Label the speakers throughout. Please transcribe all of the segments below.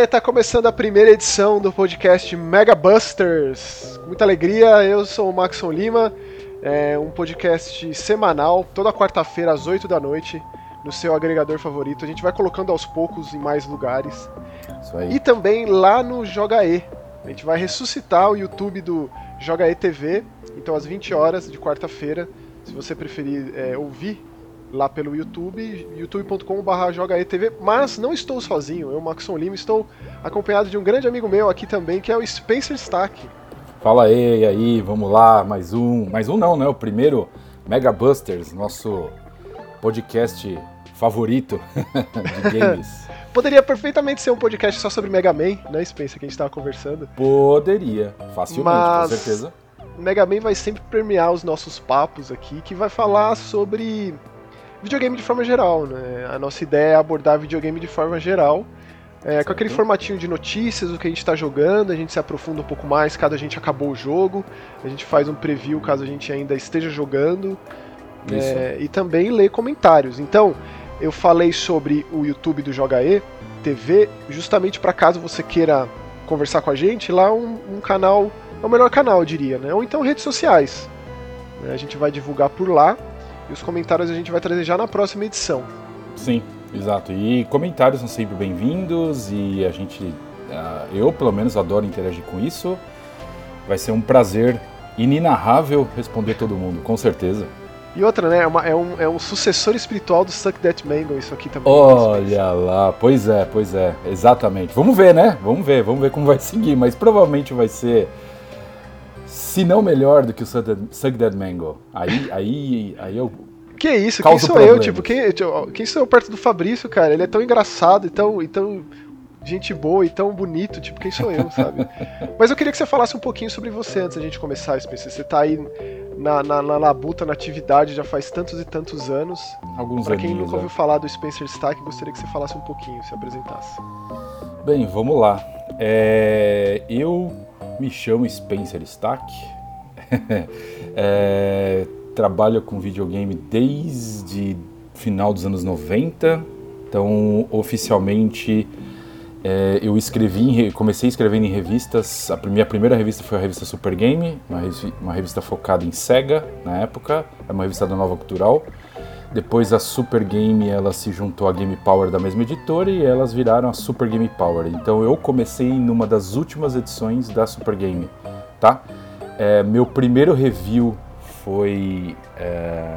Speaker 1: E aí, tá começando a primeira edição do podcast Mega Busters. Com muita alegria, eu sou o Maxon Lima, é um podcast semanal, toda quarta-feira às 8 da noite, no seu agregador favorito. A gente vai colocando aos poucos em mais lugares. E também lá no Joga E. A gente vai ressuscitar o YouTube do Joga E TV, então às 20 horas de quarta-feira, se você preferir é, ouvir lá pelo YouTube, youtube.com.br jogaetv, mas não estou sozinho, eu, Maxon Lima, estou acompanhado de um grande amigo meu aqui também, que é o Spencer Stack.
Speaker 2: Fala aí, aí, vamos lá, mais um. Mais um não, né? O primeiro Mega Busters, nosso podcast favorito de games.
Speaker 1: Poderia perfeitamente ser um podcast só sobre Mega Man, né, Spencer, que a gente estava conversando.
Speaker 2: Poderia, facilmente,
Speaker 1: Mas-
Speaker 2: com certeza.
Speaker 1: Mega Man vai sempre permear os nossos papos aqui, que vai falar sobre videogame de forma geral, né? A nossa ideia é abordar videogame de forma geral, é, com aquele formatinho de notícias, o que a gente está jogando, a gente se aprofunda um pouco mais caso a gente acabou o jogo, a gente faz um preview caso a gente ainda esteja jogando, é, e também lê comentários. Então, eu falei sobre o YouTube do Joga E TV, justamente para caso você queira conversar com a gente, lá um, um canal, é o melhor canal, eu diria, né? Ou então redes sociais. né? A gente vai divulgar por lá e os comentários a gente vai trazer já na próxima edição.
Speaker 2: Sim, exato. E comentários são sempre bem-vindos e a gente, ah, eu pelo menos adoro interagir com isso. Vai ser um prazer inenarrável responder todo mundo, com certeza.
Speaker 1: E outra, né? É, uma- é um, é um sucessor espiritual do Suck That Mango, isso aqui também.
Speaker 2: Olha lá, pois é, pois é, exatamente. Vamos ver, né? Vamos ver, vamos ver como vai seguir, mas provavelmente vai ser, se não melhor do que o Suck Dead- Mango. Aí, aí, aí eu.
Speaker 1: Que isso? Quem sou eu?
Speaker 2: problemas.
Speaker 1: Tipo, quem, tipo, quem sou eu perto do Fabrício, cara? Ele é tão engraçado e tão, e tão gente boa e tão bonito. Tipo, quem sou eu, sabe? Mas eu queria que você falasse um pouquinho sobre você antes da gente começar, Spencer. Você tá aí na, na, na labuta, na atividade já faz tantos e tantos anos.
Speaker 2: Alguns
Speaker 1: Pra quem
Speaker 2: aninhos,
Speaker 1: nunca
Speaker 2: é.
Speaker 1: ouviu falar do Spencer Stack, gostaria que você falasse um pouquinho, se apresentasse.
Speaker 2: Bem, vamos lá. É, eu me chamo Spencer Stack. É, trabalho com videogame desde final dos anos 90. Então, oficialmente, é, eu escrevi, comecei escrevendo em revistas. A minha primeira revista foi a revista Super Game, uma revista focada em Sega na época, é uma revista da Nova Cultural. Depois a Super Game ela se juntou à Game Power da mesma editora e elas viraram a Super Game Power. Então eu comecei numa das últimas edições da Super Game, tá? É, meu primeiro review foi é,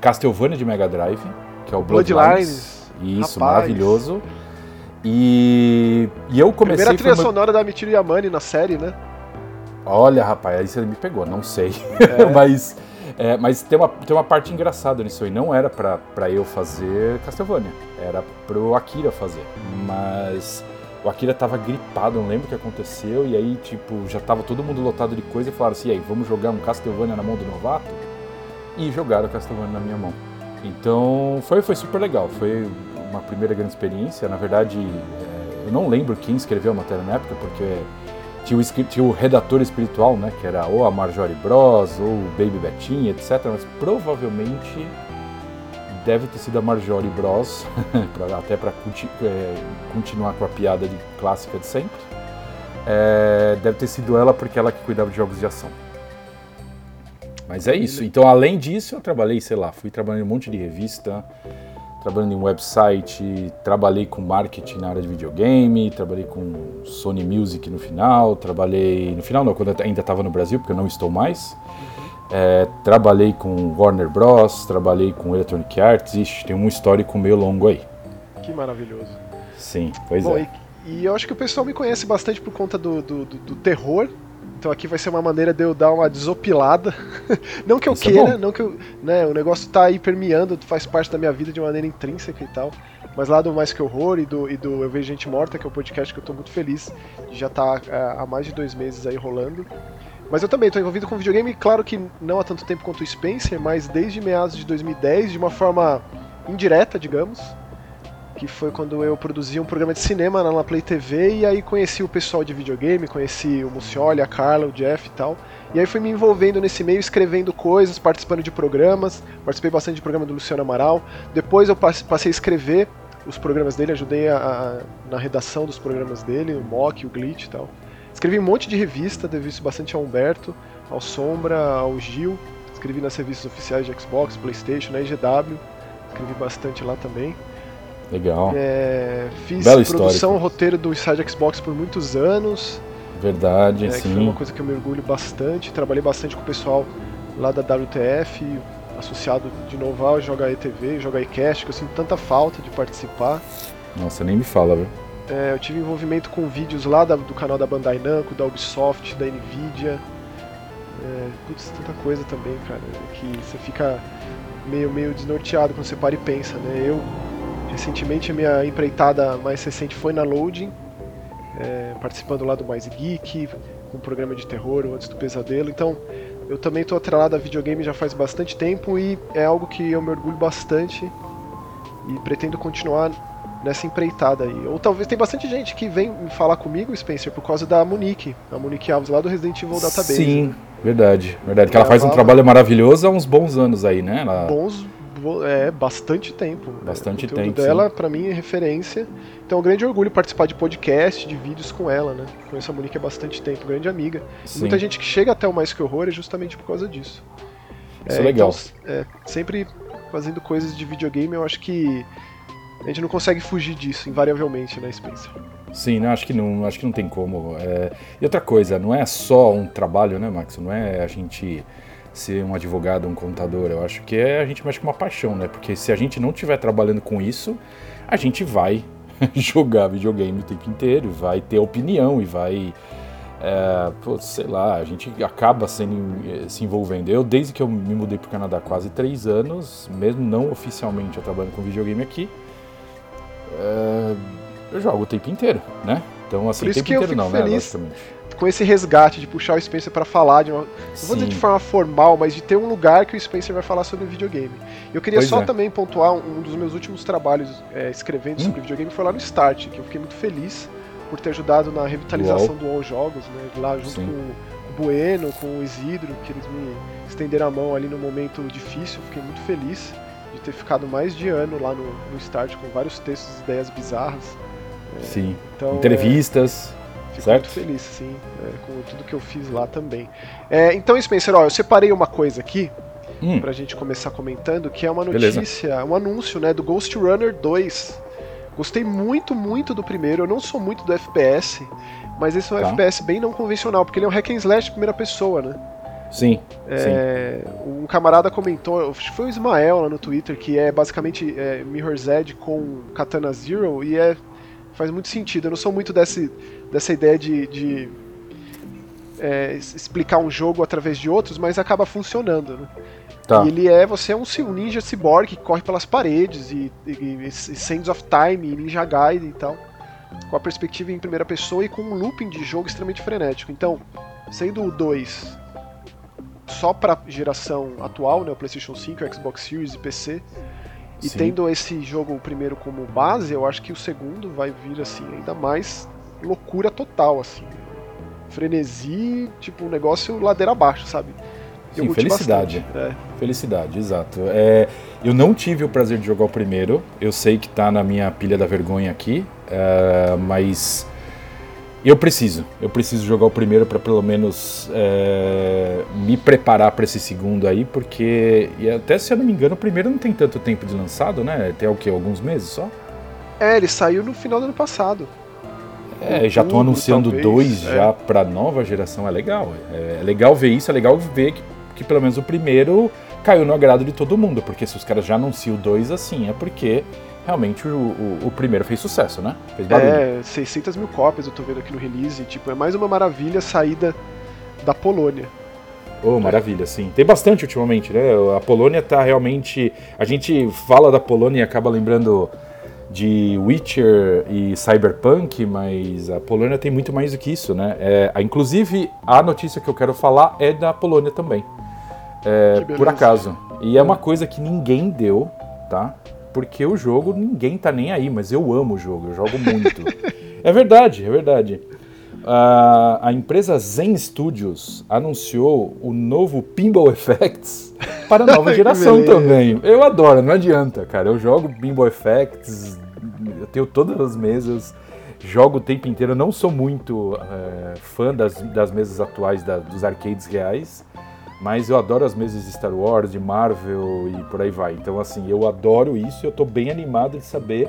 Speaker 2: Castlevania de Mega Drive, que é o Bloodlines.
Speaker 1: Bloodlines.
Speaker 2: Isso,
Speaker 1: Rapaz.
Speaker 2: maravilhoso. E, e eu comecei.
Speaker 1: Primeira trilha
Speaker 2: meu-
Speaker 1: sonora da Michiru Yamane na série, né?
Speaker 2: Olha, rapaz, aí você me pegou, não sei.
Speaker 1: É.
Speaker 2: mas é, mas tem, uma, tem uma parte engraçada nisso aí. Não era pra, eu fazer Castlevania, era pro Akira fazer. Mas o Akira tava gripado, não lembro o que aconteceu. E aí, tipo, já tava todo mundo lotado de coisa e falaram assim: e aí, vamos jogar um Castlevania na mão do novato? E jogaram o Castlevania na minha mão. Então foi, foi super legal, foi uma primeira grande experiência. Na verdade, é, eu não lembro quem escreveu a matéria na época, porque tinha o, tinha o redator espiritual, né? Que era ou a Marjorie Bros, ou o Baby Betinha, etc. Mas provavelmente deve ter sido a Marjorie Bros, até para continuar com a piada de, clássica de sempre. É, deve ter sido ela porque ela que cuidava de jogos de ação. Mas é isso. Então, além disso, eu trabalhei, sei lá, fui trabalhando em um monte de revista, trabalhando em website, trabalhei com marketing na área de videogame, trabalhei com Sony Music no final, trabalhei. No final não, quando ainda estava no Brasil, porque eu não estou mais. É, trabalhei com Warner Bros, trabalhei com Electronic Arts, Ixi, tem um histórico meio longo aí.
Speaker 1: Que maravilhoso.
Speaker 2: Sim, pois
Speaker 1: Bom,
Speaker 2: é.
Speaker 1: e, e eu acho que o pessoal me conhece bastante por conta do, do, do- do terror. Então aqui vai ser uma maneira de eu dar uma desopilada. não que eu
Speaker 2: Isso é
Speaker 1: queira,
Speaker 2: bom.
Speaker 1: não que eu. Né, o negócio tá aí permeando, faz parte da minha vida de maneira intrínseca e tal. Mas lá do Mais Que Horror e do, e do Eu Vejo Gente Morta, que é o podcast que eu tô muito feliz de já tá é, há mais de dois meses aí rolando. Mas eu também estou envolvido com videogame, claro que não há tanto tempo quanto o Spencer, mas desde meados de 2010, de uma forma indireta, digamos. Que foi quando eu produzi um programa de cinema na La Play TV e aí conheci o pessoal de videogame, conheci o Mucioli, a Carla, o Jeff e tal. E aí fui me envolvendo nesse meio, escrevendo coisas, participando de programas, participei bastante de programa do Luciano Amaral. Depois eu passe- passei a escrever os programas dele, ajudei a, a, na redação dos programas dele, o Mock, o Glitch e tal. Escrevi um monte de revista, devo isso bastante ao Humberto, ao Sombra, ao Gil. Escrevi nas revistas oficiais de Xbox, Playstation, na IGW. Escrevi bastante lá também.
Speaker 2: Legal.
Speaker 1: É, fiz
Speaker 2: Bela
Speaker 1: produção,
Speaker 2: história.
Speaker 1: roteiro do Inside Xbox por muitos anos.
Speaker 2: Verdade,
Speaker 1: É, que foi
Speaker 2: sim.
Speaker 1: uma coisa que eu me orgulho bastante. Trabalhei bastante com o pessoal lá da WTF, associado de novo ao Joga ETV, Joga eCast, que eu sinto tanta falta de participar.
Speaker 2: Nossa, nem me fala, velho.
Speaker 1: É, eu tive envolvimento com vídeos lá da- do canal da Bandai Namco, da Ubisoft, da Nvidia. É, putz, tanta coisa também, cara, que você fica meio, meio desnorteado quando você para e pensa, né? Eu, recentemente, a minha empreitada mais recente foi na Loading, é, participando lá do Mais Geek, com um programa de terror, o Antes do Pesadelo. Então, eu também estou atrelado a videogame já faz bastante tempo e é algo que eu me orgulho bastante e pretendo continuar nessa empreitada aí. Ou talvez tem bastante gente que vem falar comigo, Spencer, por causa da Monique, a Monique Alves lá do Resident Evil Database.
Speaker 2: Sim, verdade, verdade. Que ela faz um trabalho maravilhoso há uns bons anos aí, né? Ela...
Speaker 1: Bons, bo- é, bastante tempo.
Speaker 2: Bastante
Speaker 1: o
Speaker 2: tempo,
Speaker 1: dela, pra mim, é referência. Então é um grande orgulho participar de podcast, de vídeos com ela, né? Conheço a Monique há bastante tempo, grande amiga.
Speaker 2: Sim.
Speaker 1: Muita gente que chega até o Mais Que Horror é justamente por causa disso.
Speaker 2: Isso é legal.
Speaker 1: Então, é, sempre fazendo coisas de videogame, eu acho que a gente não consegue fugir disso, invariavelmente, né, Spencer?
Speaker 2: Sim, não, acho que não, acho que não tem como. É, E outra coisa, não é só um trabalho, né, Max? Não é a gente ser um advogado, um contador. Eu acho que é a gente mexe com uma paixão, né? Porque se a gente não estiver trabalhando com isso, a gente vai jogar videogame o tempo inteiro, vai ter opinião e vai. É, pô, sei lá, a gente acaba sendo, eh, se envolvendo. Eu, desde que eu me mudei para o Canadá há quase três anos, mesmo não oficialmente eu trabalho com videogame aqui, é, eu jogo o tempo inteiro, né? Então, assim, o tempo inteiro não, né?
Speaker 1: feliz
Speaker 2: Logicamente.
Speaker 1: Com esse resgate de puxar o Spencer pra falar de uma, não vou dizer de forma formal, mas de ter um lugar que o Spencer vai falar sobre videogame. Eu queria
Speaker 2: Pois
Speaker 1: só
Speaker 2: é.
Speaker 1: também pontuar um dos meus últimos trabalhos é, escrevendo
Speaker 2: Hum.
Speaker 1: sobre videogame foi lá no Start, que eu fiquei muito feliz por ter ajudado na revitalização do All Jogos, né? Lá junto
Speaker 2: Sim.
Speaker 1: com o Bueno, com o Isidro, que eles me estenderam a mão ali no momento difícil. Fiquei muito feliz de ter ficado mais de ano lá no, no Start com vários textos e ideias bizarras.
Speaker 2: Sim.
Speaker 1: Então, é,
Speaker 2: Entrevistas.
Speaker 1: Fico
Speaker 2: Certo?
Speaker 1: muito feliz, sim, é, com tudo que eu fiz lá também. É, então, Spencer, ó, eu separei uma coisa aqui
Speaker 2: Hum,
Speaker 1: pra gente começar comentando, que é uma
Speaker 2: Beleza.
Speaker 1: notícia, um anúncio, né, do Ghost Runner 2. Gostei muito, muito do primeiro. Eu não sou muito do FPS, mas esse é um
Speaker 2: Tá.
Speaker 1: FPS bem não convencional, porque ele é um hack and slash de primeira pessoa, né?
Speaker 2: sim, sim.
Speaker 1: É, um camarada comentou, acho que foi o Ismael lá no Twitter, que é basicamente é, Mirror's Edge com Katana Zero, e é, faz muito sentido. Eu não sou muito desse, dessa ideia de, de, é, explicar um jogo através de outros, mas acaba funcionando. Né?
Speaker 2: Tá.
Speaker 1: E ele é, você é um, um ninja cyborg que corre pelas paredes, e, e, e, e Sands of Time, e Ninja Gaiden e tal, com a perspectiva em primeira pessoa e com um looping de jogo extremamente frenético. Então, sendo o 2 só para geração atual, né, o PlayStation 5, o Xbox Series e PC, e
Speaker 2: Sim.
Speaker 1: tendo esse jogo o primeiro como base, eu acho que o segundo vai vir assim ainda mais loucura total assim. Frenesi, tipo um negócio ladeira abaixo, sabe? Eu
Speaker 2: Sim, felicidade.
Speaker 1: É.
Speaker 2: Felicidade, exato. É, eu não tive o prazer de jogar o primeiro. Eu sei que tá na minha pilha da vergonha aqui, é, mas eu preciso. Eu preciso jogar o primeiro para pelo menos é, me preparar para esse segundo aí, porque e até se eu não me engano, o primeiro não tem tanto tempo de lançado, né? Tem o que alguns meses só.
Speaker 1: É, ele saiu no final do ano passado.
Speaker 2: É, já estão anunciando
Speaker 1: talvez,
Speaker 2: dois
Speaker 1: é.
Speaker 2: já para nova geração, é legal. É, é legal ver isso, é legal ver que, que pelo menos o primeiro caiu no agrado de todo mundo, porque se os caras já anunciam dois assim, é porque realmente o, o, o primeiro fez sucesso, né? Fez barulho.
Speaker 1: É, 600 mil cópias eu tô vendo aqui no release. Tipo, é mais uma maravilha saída da Polônia.
Speaker 2: Oh, maravilha, sim. Tem bastante ultimamente, né? A Polônia tá realmente. A gente fala da Polônia e acaba lembrando de Witcher e Cyberpunk, mas a Polônia tem muito mais do que isso, né? É, inclusive, a notícia que eu quero falar é da Polônia também. É, por acaso. E é uma coisa que ninguém deu, tá? Porque o jogo, ninguém tá nem aí, mas eu amo o jogo, eu jogo muito. é verdade, é verdade. A, a empresa Zen Studios anunciou o novo Pinball Effects para a nova geração também. Eu adoro, não adianta, cara. Eu jogo Pinball Effects eu tenho todas as mesas, jogo o tempo inteiro. Eu não sou muito é, fã das, das mesas atuais, da, dos arcades reais, mas eu adoro as mesas de Star Wars, de Marvel e por aí vai. Então, assim, eu adoro isso e eu tô bem animado de saber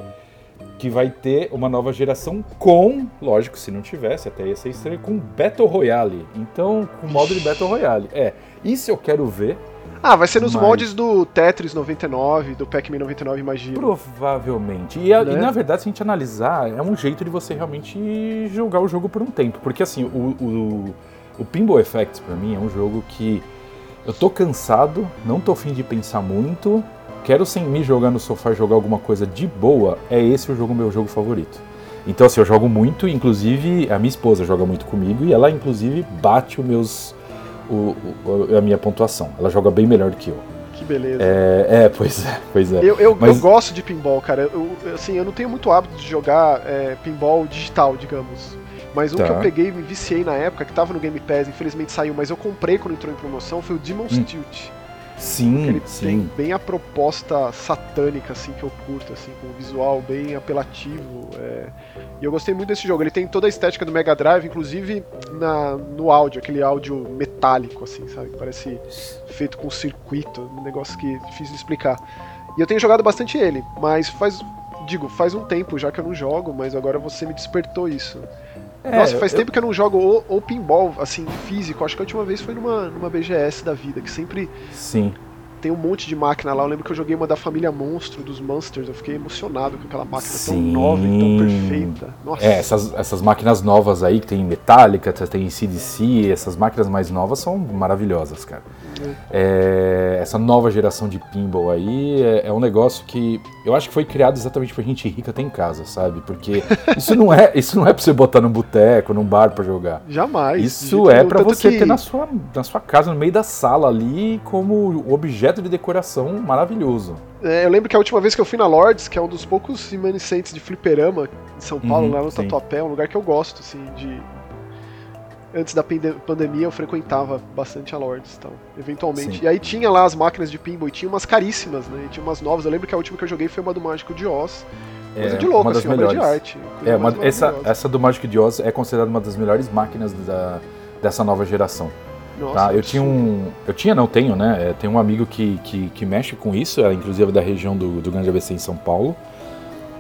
Speaker 2: que vai ter uma nova geração com, lógico, se não tivesse, até ia ser estranho, com Battle Royale. Então, com modo de Battle Royale. É, isso eu quero ver.
Speaker 1: Ah, vai ser nos mas... moldes do Tetris 99, do Pac-Man 99, imagina.
Speaker 2: Provavelmente. E, né? e, na verdade, se a gente analisar, é um jeito de você realmente jogar o jogo por um tempo. Porque assim, o, o, o Pinball Effects pra mim é um jogo que eu tô cansado, não tô afim de pensar muito, quero sem me jogar no sofá e jogar alguma coisa de boa, é esse o jogo meu jogo favorito. Então assim, eu jogo muito, inclusive a minha esposa joga muito comigo e ela inclusive bate os meus o, o, a minha pontuação. Ela joga bem melhor do que eu.
Speaker 1: Que beleza.
Speaker 2: É, é pois é, pois é.
Speaker 1: Eu, eu, Mas... eu gosto de pinball, cara. Eu, assim, eu não tenho muito hábito de jogar é, pinball digital, digamos. Mas um tá. que eu peguei e me viciei na época, que tava no Game Pass, infelizmente saiu, mas eu comprei quando entrou em promoção, foi o Demon's hum. Tilt.
Speaker 2: Sim, ele sim. tem
Speaker 1: bem a proposta satânica, assim, que eu curto, assim, com um visual bem apelativo. É... E eu gostei muito desse jogo. Ele tem toda a estética do Mega Drive, inclusive na, no áudio, aquele áudio metálico, assim, sabe? Parece feito com circuito, um negócio que é difícil de explicar. E eu tenho jogado bastante ele, mas faz. Digo, faz um tempo já que eu não jogo, mas agora você me despertou isso. É, Nossa, faz eu, tempo que eu não jogo o, o, pinball, assim, físico. Acho que a última vez foi numa, numa BGS da vida, que sempre.
Speaker 2: Sim
Speaker 1: tem um monte de máquina lá. Eu lembro que eu joguei uma da família Monstro, dos Monsters. Eu fiquei emocionado com aquela máquina Sim. tão nova e tão perfeita. Nossa.
Speaker 2: É, essas, essas máquinas novas aí, que tem Metallica, tem CDC, essas máquinas mais novas são maravilhosas, cara. É, essa nova geração de pinball aí é, é, um negócio que eu acho que foi criado exatamente pra gente rica ter em casa, sabe? Porque isso não é, isso não é pra você botar num boteco, num bar para jogar.
Speaker 1: Jamais.
Speaker 2: Isso é para você que... ter na sua, na sua casa, no meio da sala ali, como objeto de decoração maravilhoso.
Speaker 1: É, eu lembro que a última vez que eu fui na Lords, que é um dos poucos remanescentes de fliperama em São Paulo, uhum, lá no Tatuapé, é um lugar que eu gosto, assim, de, antes da pandemia eu frequentava bastante a Lords então, eventualmente. Sim. E aí tinha lá as máquinas de pinball e tinha umas caríssimas, né? E tinha umas novas. Eu lembro que a última que eu joguei foi uma do Mágico de Oz. Coisa
Speaker 2: é,
Speaker 1: de louco,
Speaker 2: uma das
Speaker 1: assim,
Speaker 2: melhores.
Speaker 1: obra de arte.
Speaker 2: É, uma, essa, essa do Mágico de Oz é considerada uma das melhores máquinas da, dessa nova geração. Nossa, tá? Eu tinha um. Eu tinha, não tenho, né? É, tem um amigo que, que, que mexe com isso, é, inclusive da região do, do Grande ABC em São Paulo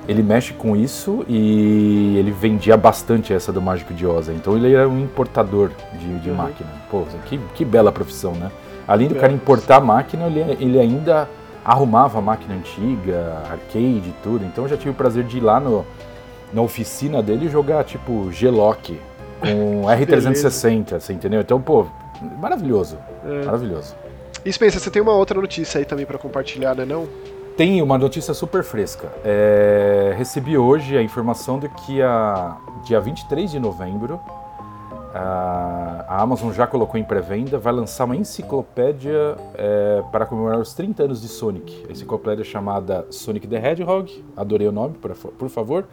Speaker 2: ele mexe com isso e ele vendia bastante essa do Mágico de Oz. Então ele era um importador de, de uhum. máquina. Pô, que, que bela profissão, né? Além do cara importar a máquina, ele, ele ainda arrumava a máquina antiga, arcade e tudo. Então eu já tive o prazer de ir lá no, na oficina dele e jogar tipo G-Lock com R360, você entendeu? Então, pô, maravilhoso. É. Maravilhoso.
Speaker 1: E Spencer, você tem uma outra notícia aí também para compartilhar, né não?
Speaker 2: Tem uma notícia super fresca. É, recebi hoje a informação de que a dia 23 de novembro a, a Amazon já colocou em pré-venda, vai lançar uma enciclopédia é, para comemorar os 30 anos de Sonic. A enciclopédia chamada Sonic the Hedgehog, adorei o nome, por, por favor.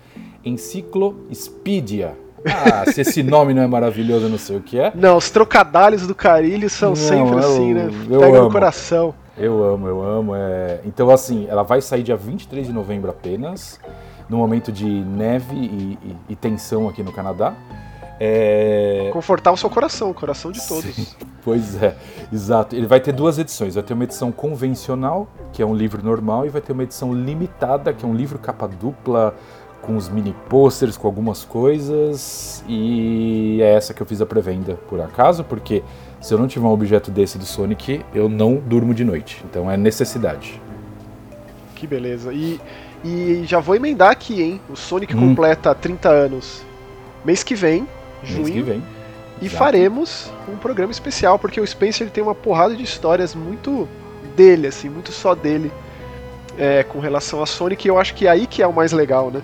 Speaker 2: Enciclopédia. Ah, se esse nome não é maravilhoso, eu não sei o que é.
Speaker 1: Não, os trocadalhos do Carilho são não, sempre eu, assim, né? Pega amo. no coração.
Speaker 2: Eu amo, eu amo. É... Então, assim, ela vai sair dia 23 de novembro apenas, no momento de neve e, e, e tensão aqui no Canadá. É...
Speaker 1: Confortar o seu coração, o coração de todos. Sim,
Speaker 2: pois é, exato. Ele vai ter duas edições. Vai ter uma edição convencional, que é um livro normal, e vai ter uma edição limitada, que é um livro capa dupla, com os mini posters, com algumas coisas. E é essa que eu fiz a pré-venda, por acaso, porque se eu não tiver um objeto desse do Sonic, eu não durmo de noite. Então é necessidade.
Speaker 1: Que beleza. E, e já vou emendar aqui, hein? O Sonic hum. completa 30 anos mês que vem, junho. Mês que vem. E Exato. faremos um programa especial, porque o Spencer tem uma porrada de histórias muito dele, assim, muito só dele, é, com relação a Sonic. E eu acho que é aí que é o mais legal, né?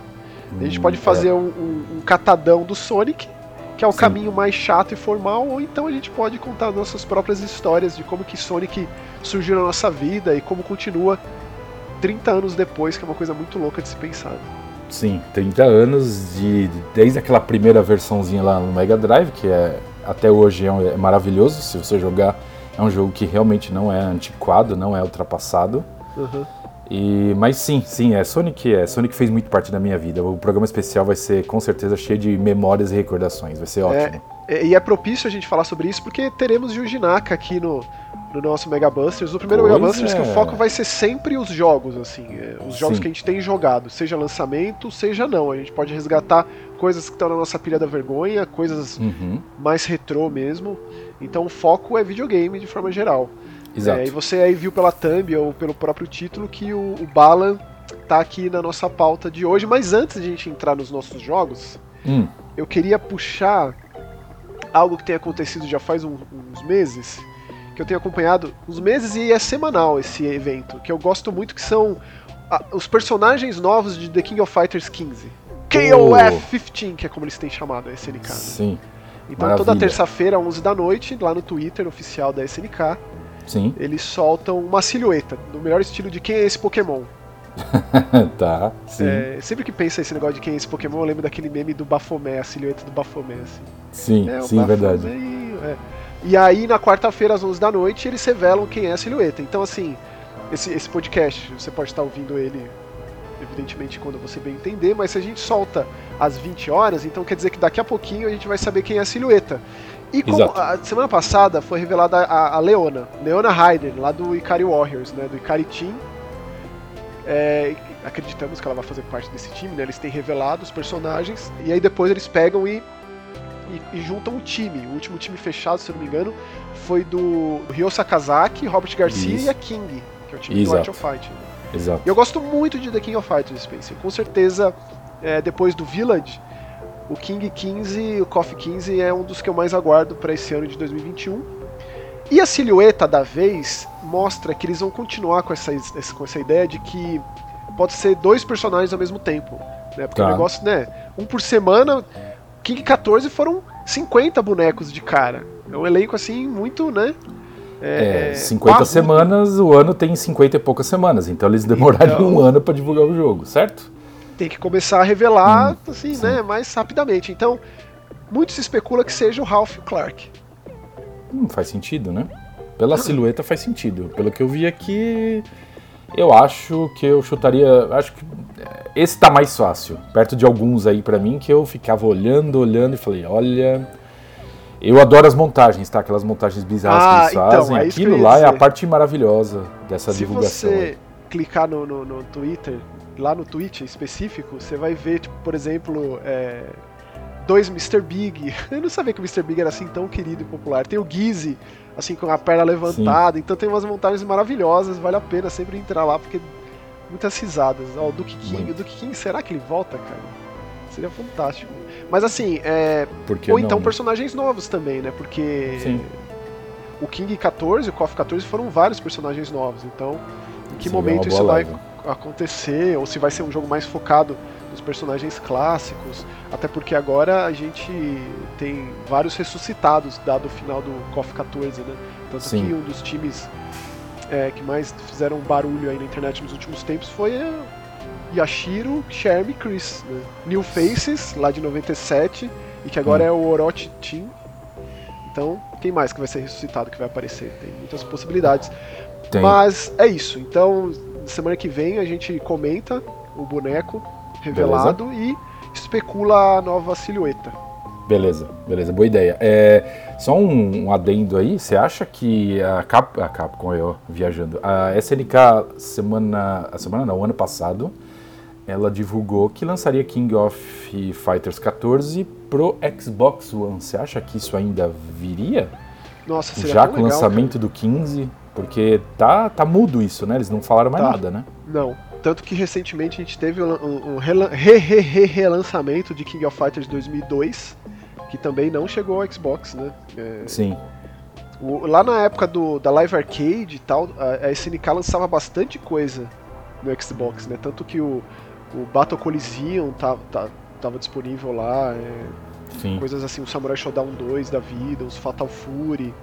Speaker 1: A gente hum, pode fazer é. um, um, um catadão do Sonic que é o Sim. caminho mais chato e formal, ou então a gente pode contar nossas próprias histórias de como que Sonic surgiu na nossa vida e como continua 30 anos depois, que é uma coisa muito louca de se pensar.
Speaker 2: Sim, 30 anos de desde aquela primeira versãozinha lá no Mega Drive, que é até hoje é, um, é maravilhoso, se você jogar, é um jogo que realmente não é antiquado, não é ultrapassado. Uhum. E, mas sim, sim, é Sonic, é Sonic fez muito parte da minha vida. O programa especial vai ser com certeza cheio de memórias e recordações, vai ser
Speaker 1: É,
Speaker 2: ótimo.
Speaker 1: e e é propício a gente falar sobre isso porque teremos Yuji Naka aqui no, no nosso Mega Busters. O primeiro
Speaker 2: Pois
Speaker 1: Mega Busters que o
Speaker 2: é.
Speaker 1: foco vai ser sempre os jogos, assim, é, os jogos
Speaker 2: Sim.
Speaker 1: que a gente tem jogado, seja lançamento, seja não. A gente pode resgatar coisas que estão na nossa pilha da vergonha, coisas
Speaker 2: Uhum,
Speaker 1: mais retrô mesmo. Então o foco é videogame de forma geral.
Speaker 2: Exato.
Speaker 1: É, e você aí viu pela thumb ou pelo próprio título que o, o Balan tá aqui na nossa pauta de hoje. Mas antes de a gente entrar nos nossos jogos,
Speaker 2: Hum,
Speaker 1: eu queria puxar algo que tem acontecido já faz um- uns meses, que eu tenho acompanhado uns meses e é semanal esse evento, que eu gosto muito que são ah, os personagens novos de The King of Fighters 15. KOF 15, que é como eles têm chamado a SNK. né?
Speaker 2: sim,
Speaker 1: Então
Speaker 2: Maravilha.
Speaker 1: toda terça-feira, 11 da noite, lá no Twitter oficial da SNK,
Speaker 2: sim.
Speaker 1: eles soltam uma silhueta, no melhor estilo de quem é esse Pokémon.
Speaker 2: tá, sim.
Speaker 1: É, sempre que pensa esse negócio de quem é esse Pokémon, eu lembro daquele meme do Baphomet, a silhueta do Baphomet, assim.
Speaker 2: Sim,
Speaker 1: É,
Speaker 2: sim,
Speaker 1: Baphomet
Speaker 2: verdade.
Speaker 1: E, é. E aí, na quarta-feira, às 11 da noite, eles revelam quem é a silhueta. Então, assim, esse, esse podcast, você pode estar ouvindo ele, evidentemente, quando você bem entender, mas se a gente solta às 20 horas, então quer dizer que daqui a pouquinho a gente vai saber quem é a silhueta. E como a semana passada foi revelada a, a Leona, Leona Ryder, lá do Ikari Warriors, né, do Ikari Team. É, acreditamos que ela vai fazer parte desse time, né? Eles têm revelado os personagens e aí depois eles pegam e, e, e juntam o time. O último time fechado, se eu não me engano, foi do Ryo Sakazaki, Robert Garcia
Speaker 2: Isso.
Speaker 1: e a King, que é o time
Speaker 2: Exato.
Speaker 1: do Art of Fight. né?
Speaker 2: Exato.
Speaker 1: E eu gosto muito de The King of Fighters, Spencer. Com certeza, é, depois do Village, o King 15, o KOF 15 é um dos que eu mais aguardo para esse ano de 2021. E a silhueta da vez mostra que eles vão continuar com essa, com essa ideia de que pode ser dois personagens ao mesmo tempo. Né? Porque
Speaker 2: Tá.
Speaker 1: o negócio, né? Um por semana, King 14 foram 50 bonecos de cara. É um elenco assim muito, né?
Speaker 2: É, 50
Speaker 1: parrudo.
Speaker 2: semanas, o ano tem 50 e poucas semanas, então eles demoraram
Speaker 1: Então-
Speaker 2: um ano pra divulgar o jogo, certo?
Speaker 1: Tem que começar a revelar
Speaker 2: Hum,
Speaker 1: assim,
Speaker 2: sim.
Speaker 1: né, mais rapidamente. Então, muito se especula que seja o Ralph Clark.
Speaker 2: Hum, faz sentido, né? Pela silhueta faz sentido. Pelo que eu vi aqui, eu acho que eu chutaria. Acho que é, esse tá mais fácil. Perto de alguns aí pra mim que eu ficava olhando, olhando e falei: olha. Eu adoro as montagens, tá? Aquelas montagens bizarras
Speaker 1: Ah,
Speaker 2: que eles
Speaker 1: então,
Speaker 2: fazem.
Speaker 1: é
Speaker 2: Aquilo lá é a
Speaker 1: dizer.
Speaker 2: parte maravilhosa dessa
Speaker 1: Se
Speaker 2: divulgação.
Speaker 1: você
Speaker 2: aí.
Speaker 1: clicar no, no, no Twitter, lá no Twitch específico, você vai ver, tipo, por exemplo, é, dois Mr. Big. Eu não sabia que o Mr. Big era assim tão querido e popular. Tem o Gizzy, assim, com a perna levantada. Então tem umas montagens maravilhosas. Vale a pena sempre entrar lá, porque muitas risadas. Ó, o Duke King. O Duke King, será que ele volta, cara? Seria fantástico. Mas assim, é, Ou
Speaker 2: não,
Speaker 1: então
Speaker 2: né?
Speaker 1: personagens novos também, né? Porque
Speaker 2: Sim.
Speaker 1: o King 14 e o KOF 14 foram vários personagens novos. Então, em que
Speaker 2: Seria
Speaker 1: momento isso vai. Acontecer? Ou se vai ser um jogo mais focado nos personagens clássicos? Até porque agora a gente tem vários ressuscitados, dado o final do KOF 14, né? Tanto
Speaker 2: Sim.
Speaker 1: que um dos times é, que mais fizeram barulho aí na internet nos últimos tempos foi Yashiro, Sherm e Chris. Né? New Faces, lá de 97, e que agora
Speaker 2: Hum.
Speaker 1: é o Orochi Team. Então, quem mais que vai ser ressuscitado que vai aparecer? Tem muitas possibilidades.
Speaker 2: Tem.
Speaker 1: Mas é isso. Então, semana que vem a gente comenta o boneco revelado e especula a nova silhueta.
Speaker 2: Beleza, beleza, boa ideia. É, só um, um adendo aí, você acha que a, Cap, a Capcom, eu viajando, a SNK semana, a semana não, ano passado, ela divulgou que lançaria King of Fighters 14 pro Xbox One. Você acha que isso ainda viria?
Speaker 1: Nossa, seria
Speaker 2: Já com o lançamento do 15? Porque tá, tá mudo isso, né? Eles não falaram mais
Speaker 1: Tá.
Speaker 2: nada, né?
Speaker 1: Não. Tanto que recentemente a gente teve um, um, um relan- re- re- re- relançamento de King of Fighters 2002, que também não chegou ao Xbox, né? É,
Speaker 2: Sim,
Speaker 1: O- lá na época do, da Live Arcade e tal, a, a SNK lançava bastante coisa no Xbox, né? Tanto que o, o Battle Coliseum tava, tá- tava disponível lá, é, coisas assim, o Samurai Shodown 2 da vida, os Fatal Fury.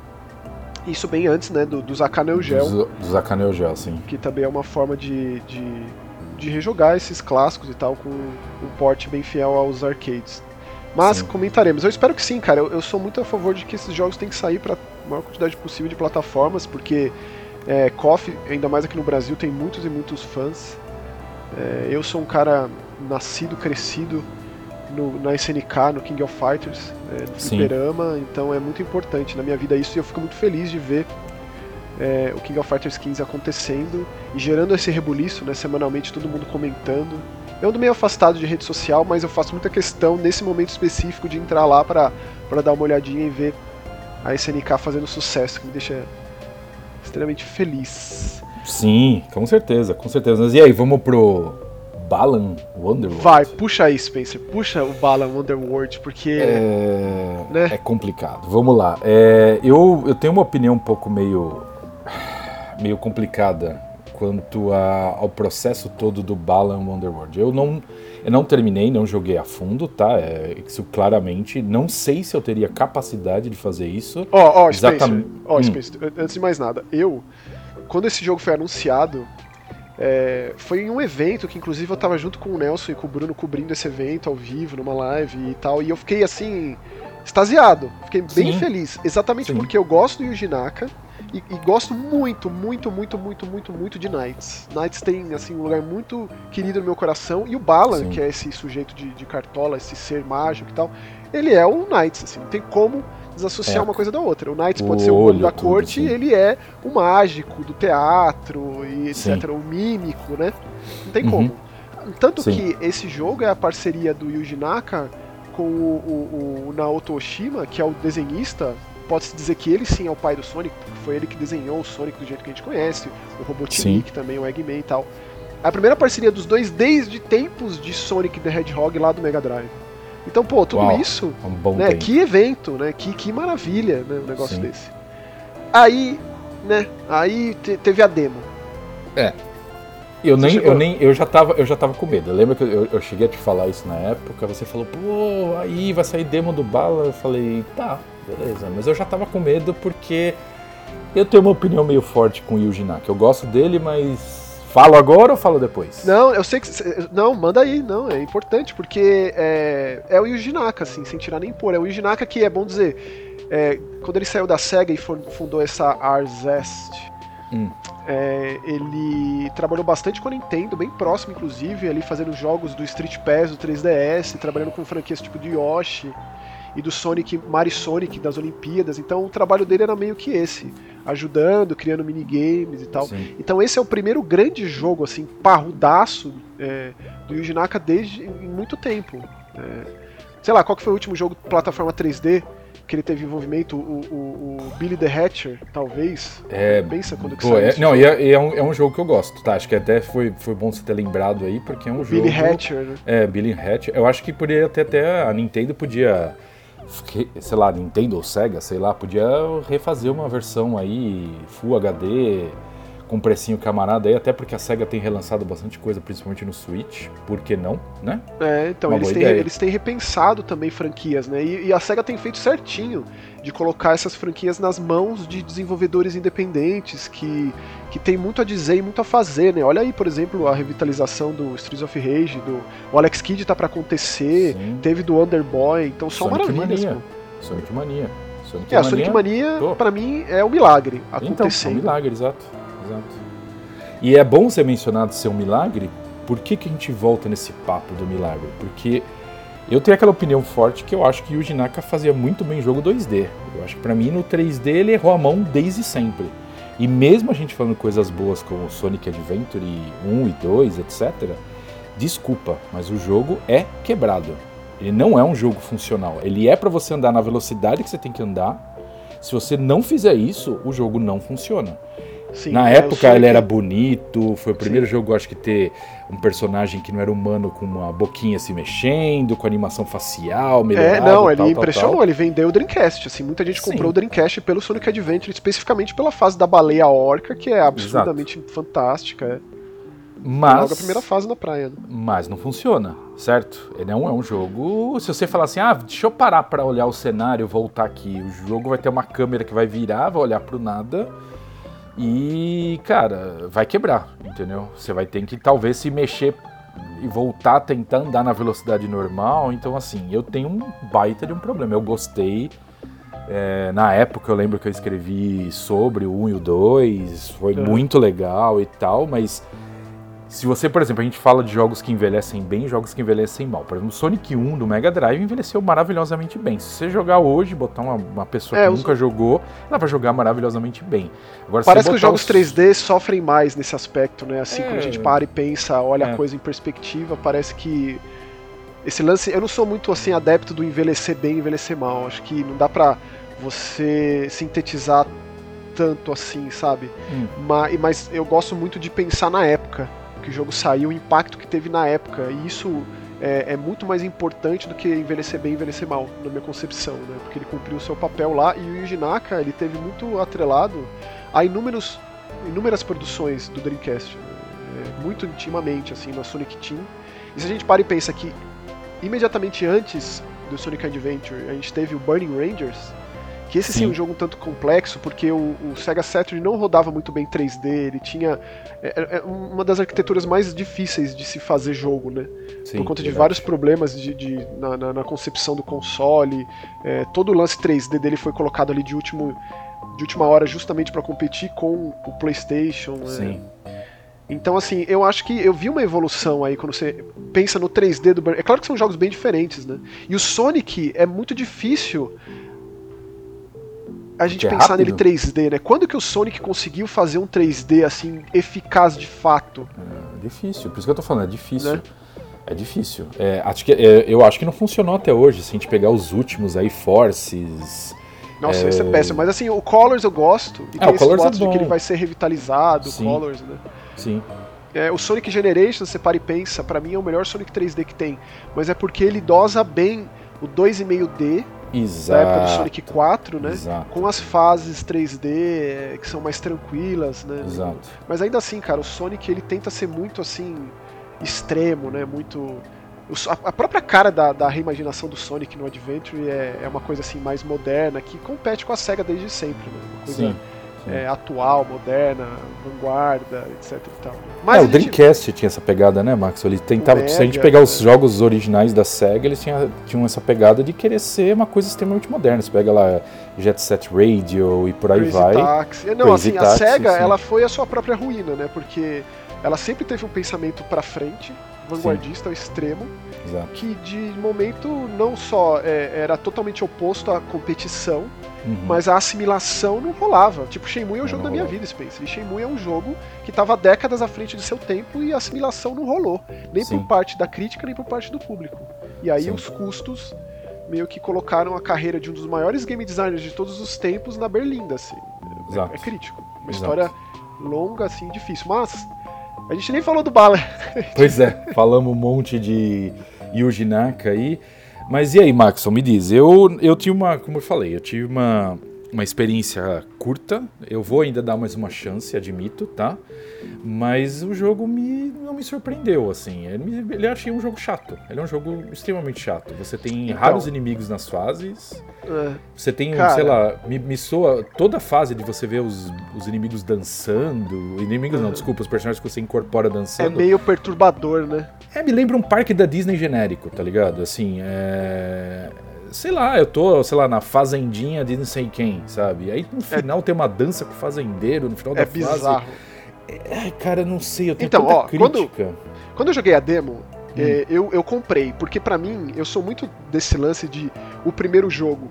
Speaker 1: Isso bem antes, né, do, dos Akaneo Gel,
Speaker 2: Dos, dos Akaneo Gel, sim.
Speaker 1: que também é uma forma de, de, de rejogar esses clássicos e tal, com um porte bem fiel aos arcades. Mas
Speaker 2: Sim.
Speaker 1: comentaremos. Eu espero que sim, cara. Eu, eu sou muito a favor de que esses jogos têm que sair para a maior quantidade possível de plataformas, porque É, KOF, ainda mais aqui no Brasil, tem muitos e muitos fãs. É, eu sou um cara nascido, crescido no, na SNK, no King of Fighters, é, no Fliperama, então é muito importante na minha vida isso e eu fico muito feliz de ver é, o King of Fighters 15 acontecendo e gerando esse rebuliço, né, semanalmente todo mundo comentando. Eu ando meio afastado de rede social, mas eu faço muita questão nesse momento específico de entrar lá para dar uma olhadinha e ver a SNK fazendo sucesso, que me deixa extremamente feliz.
Speaker 2: Sim, com certeza, com certeza. Mas e aí, vamos pro Balan Wonderworld?
Speaker 1: Vai, puxa aí, Spencer, puxa o Balan Wonderworld, porque.
Speaker 2: É, né? é complicado. Vamos lá. É, eu, eu tenho uma opinião um pouco meio. meio complicada quanto a, ao processo todo do Balan Wonderworld. Eu não, eu não terminei, não joguei a fundo, tá? É, isso claramente. Não sei se eu teria capacidade de fazer isso.
Speaker 1: Ó, oh, ó, oh, Spencer, ó, oh, Spencer, antes de mais nada, eu, quando esse jogo foi anunciado, é, foi em um evento que inclusive eu tava junto com o Nelson e com o Bruno cobrindo esse evento ao vivo, numa live e tal, e eu fiquei assim, extasiado, fiquei bem Sim. feliz, exatamente Sim. porque eu gosto do Yuji Naka, e, e, gosto muito, muito, muito, muito, muito, muito de Knights. Knights tem assim um lugar muito querido no meu coração. E o Balan, Sim. que é esse sujeito de, de, cartola, esse ser mágico e tal, ele é o Knights, assim, não tem como desassociar é. uma coisa da outra. O Knights o pode ser o olho da corte e ele é o mágico do teatro e etc. Sim. O mímico, né? Não tem uhum. como. Tanto Sim. que esse jogo é a parceria do Yuji Naka com o, o, o Naoto Oshima, que é o desenhista pode-se dizer que ele sim é o pai do Sonic, porque foi ele que desenhou o Sonic do jeito que a gente conhece, o Robotnik também, o Eggman e tal. A primeira parceria dos dois desde tempos de Sonic the Hedgehog lá do Mega Drive. Então, pô, tudo Uau, isso, um né, que evento, né, que, que maravilha, né, um negócio sim. desse. Aí, né, aí te, teve a demo.
Speaker 2: É, eu nem, eu nem, eu já tava, eu já tava com medo. Lembra que eu, eu, cheguei a te falar isso na época? Você falou, pô, aí vai sair demo do Bala. Eu falei, tá, beleza. Mas eu já tava com medo porque eu tenho uma opinião meio forte com o Yuji Naka. Eu gosto dele, mas Falo agora ou falo depois?
Speaker 1: Não, eu sei que. Não, manda aí, não, é importante, porque é, é o Yuji Naka, assim, sem tirar nem pôr. É o Yuji Naka que é bom dizer. É, quando ele saiu da SEGA e fundou essa Arzest, hum. é, ele trabalhou bastante com a Nintendo, bem próximo, inclusive, ali fazendo jogos do Street Pass, do 3DS, trabalhando com franquias tipo de Yoshi e do Sonic, Mario Sonic das Olimpíadas. Então o trabalho dele era meio que esse, ajudando, criando minigames e tal. Sim. Então esse é o primeiro grande jogo assim parrudaço é, do Yuji Naka desde muito tempo. É, sei lá, qual que foi o último jogo de plataforma 3D que ele teve envolvimento, o, o, o Billy the Hatcher, talvez.
Speaker 2: É, Pensa quando que pô, é, Não, e é, é, um, é um jogo que eu gosto, tá? Acho que até foi, foi bom você ter lembrado aí, porque é um o jogo.
Speaker 1: Billy Hatcher, né?
Speaker 2: É, Billy Hatcher. Eu acho que poderia ter até. A Nintendo podia sei lá, Nintendo ou Sega, sei lá, podia refazer uma versão aí Full HD com precinho camarada aí, até porque a SEGA tem relançado bastante coisa, principalmente no Switch, por que não, né?
Speaker 1: É, então, eles têm, eles têm, repensado também franquias, né? E, e, a SEGA tem feito certinho de colocar essas franquias nas mãos de desenvolvedores independentes que, que tem muito a dizer e muito a fazer, né? Olha aí, por exemplo, a revitalização do Streets of Rage, do o Alex Kidd tá para acontecer, Sim. teve do Underboy, então só Sonic maravilhas,
Speaker 2: Mania. Sonic Mania.
Speaker 1: Sonic é, a Sonic Mania, para mim, é um milagre acontecendo.
Speaker 2: Então, é um milagre, exato. Exato. E é bom ser mencionado ser um milagre, por que, que a gente volta nesse papo do milagre? Porque eu tenho aquela opinião forte que eu acho que o Yuji Naka fazia muito bem jogo 2D. Eu acho que para mim no 3D ele errou a mão desde sempre. E mesmo a gente falando coisas boas como Sonic Adventure 1 e 2, etc., desculpa, mas o jogo é quebrado. Ele não é um jogo funcional. Ele é para você andar na velocidade que você tem que andar. Se você não fizer isso, o jogo não funciona. Sim, Na é, época ele era bonito, foi o primeiro Sim. jogo, acho que ter um personagem que não era humano com uma boquinha se mexendo, com animação facial, melhorada,
Speaker 1: É, não, ele tal, impressionou, tal, ele vendeu o Dreamcast, assim, muita gente Sim. comprou o Dreamcast pelo Sonic Adventure, especificamente pela fase da baleia orca, que é absurdamente Exato. fantástica, é.
Speaker 2: Mas.
Speaker 1: Logo a primeira fase na praia. Né?
Speaker 2: Mas não funciona, certo? Ele não é um jogo. Se você falar assim, ah, deixa eu parar para olhar o cenário, voltar aqui. O jogo vai ter uma câmera que vai virar, vai olhar pro nada e, cara, vai quebrar, entendeu? Você vai ter que talvez se mexer e voltar a tentar andar na velocidade normal. Então, assim, eu tenho um baita de um problema. Eu gostei É, na época eu lembro que eu escrevi sobre o 1 e o 2, foi uhum. muito legal e tal, mas se você, por exemplo, a gente fala de jogos que envelhecem bem jogos que envelhecem mal. Por exemplo, o Sonic 1 do Mega Drive envelheceu maravilhosamente bem. Se você jogar hoje, botar uma, uma pessoa é, que nunca jogou, ela vai jogar maravilhosamente bem.
Speaker 1: Agora, Parece que os jogos os... 3D sofrem mais nesse aspecto, né? Assim, é... quando a gente para e pensa, olha é. a coisa em perspectiva, parece que esse lance. Eu não sou muito assim adepto do envelhecer bem e envelhecer mal. Acho que não dá pra você sintetizar tanto assim, sabe? Hum. Mas, mas eu gosto muito de pensar na época que o jogo saiu, o impacto que teve na época. E isso é, é, muito mais importante do que envelhecer bem envelhecer mal, na minha concepção, né? Porque ele cumpriu o seu papel lá e o Yuji Naka, ele teve muito atrelado a inúmeros, inúmeras produções do Dreamcast, né? é, muito intimamente, assim, na Sonic Team. E se a gente para e pensa que imediatamente antes do Sonic Adventure, a gente teve o Burning Rangers, que esse sim, sim é um jogo um tanto complexo, porque o, o, Sega Saturn não rodava muito bem 3D, ele tinha é, é, é uma das arquiteturas mais difíceis de se fazer jogo, né? Sim, Por conta de vários problemas de, de na, na, na, concepção do console, é, todo o lance 3D dele foi colocado ali de, último, de última hora justamente para competir com o PlayStation. Né? Sim. Então, assim, eu acho que eu vi uma evolução aí quando você pensa no 3D do É claro que são jogos bem diferentes, né? E o Sonic é muito difícil a gente é pensar nele 3D, né? Quando que o Sonic conseguiu fazer um 3D assim eficaz de fato?
Speaker 2: É difícil, por isso que eu tô falando, é difícil. Né? É difícil. É, acho que, é, eu acho que não funcionou até hoje. Se a gente pegar os últimos aí, Forces.
Speaker 1: Nossa, é... esse é péssimo. Mas assim, o Colors eu gosto. E é, tem esse Colors é de que ele vai ser revitalizado, o Colors, né?
Speaker 2: Sim.
Speaker 1: É, o Sonic Generations, você para e pensa, para mim é o melhor Sonic 3D que tem. Mas é porque ele dosa bem o 2,5D
Speaker 2: Exato.
Speaker 1: da época do Sonic 4, né? Exato. Com as fases 3D eh, que são mais tranquilas, né?
Speaker 2: Exato.
Speaker 1: Mas ainda assim, cara, o Sonic ele tenta ser muito assim extremo, né? Muito a própria cara da, da reimaginação do Sonic no Adventure é, é, uma coisa assim mais moderna que compete com a Sega desde sempre, né? Uma coisa
Speaker 2: Sim
Speaker 1: é, atual, moderna, vanguarda, etc e tal.
Speaker 2: Mas é, o Dreamcast tinha essa pegada, né, Max? Ele tentava, se a gente pegar os jogos originais da SEGA, eles tinham, tinham essa pegada de querer ser uma coisa extremamente moderna. Você pega lá Jet Set Radio e por aí
Speaker 1: Crazy
Speaker 2: vai.
Speaker 1: Taxi. Não, Crazy assim, Taxi, a SEGA, sim. ela foi a sua própria ruína, né? Porque ela sempre teve um pensamento para frente, vanguardista ao extremo,
Speaker 2: Exato.
Speaker 1: que de momento não só é, era totalmente oposto à competição, Uhum. Mas a assimilação não rolava. Tipo, Shenmue é o jogo da minha vida, Spencer. E Shenmue é um jogo que estava décadas à frente do seu tempo e a assimilação não rolou. Nem Sim. por parte da crítica, nem por parte do público. E aí Sim. os custos meio que colocaram a carreira de um dos maiores game designers de todos os tempos na berlinda, assim. É, é, crítico. Uma Exato. história longa, assim, difícil. Mas a gente nem falou do Bala.
Speaker 2: Pois é, falamos um monte de Yuji Naka aí. Mas e aí, Maxon, me diz, eu, eu tinha uma, como eu falei, eu tive uma, uma experiência curta, eu vou ainda dar mais uma chance, admito, tá? Mas o jogo me, não me surpreendeu, assim. Ele, ele achei um jogo chato. Ele é um jogo extremamente chato. Você tem então, raros inimigos nas fases. É, você tem, cara, sei lá, me, me soa toda a fase de você ver os, os inimigos dançando. Inimigos não, desculpa, os personagens que você incorpora dançando.
Speaker 1: É meio perturbador, né?
Speaker 2: É, me lembra um parque da Disney genérico, tá ligado? Assim, é. Sei lá, eu tô, sei lá, na fazendinha de não sei quem, sabe? Aí no é. final é... tem uma dança com o fazendeiro, no final é da
Speaker 1: bizarro.
Speaker 2: fase. É, cara, não sei, eu tenho então, ó, crítica.
Speaker 1: Quando, quando eu joguei a demo, hum. é, eu, eu comprei, porque para mim, eu sou muito desse lance de o primeiro jogo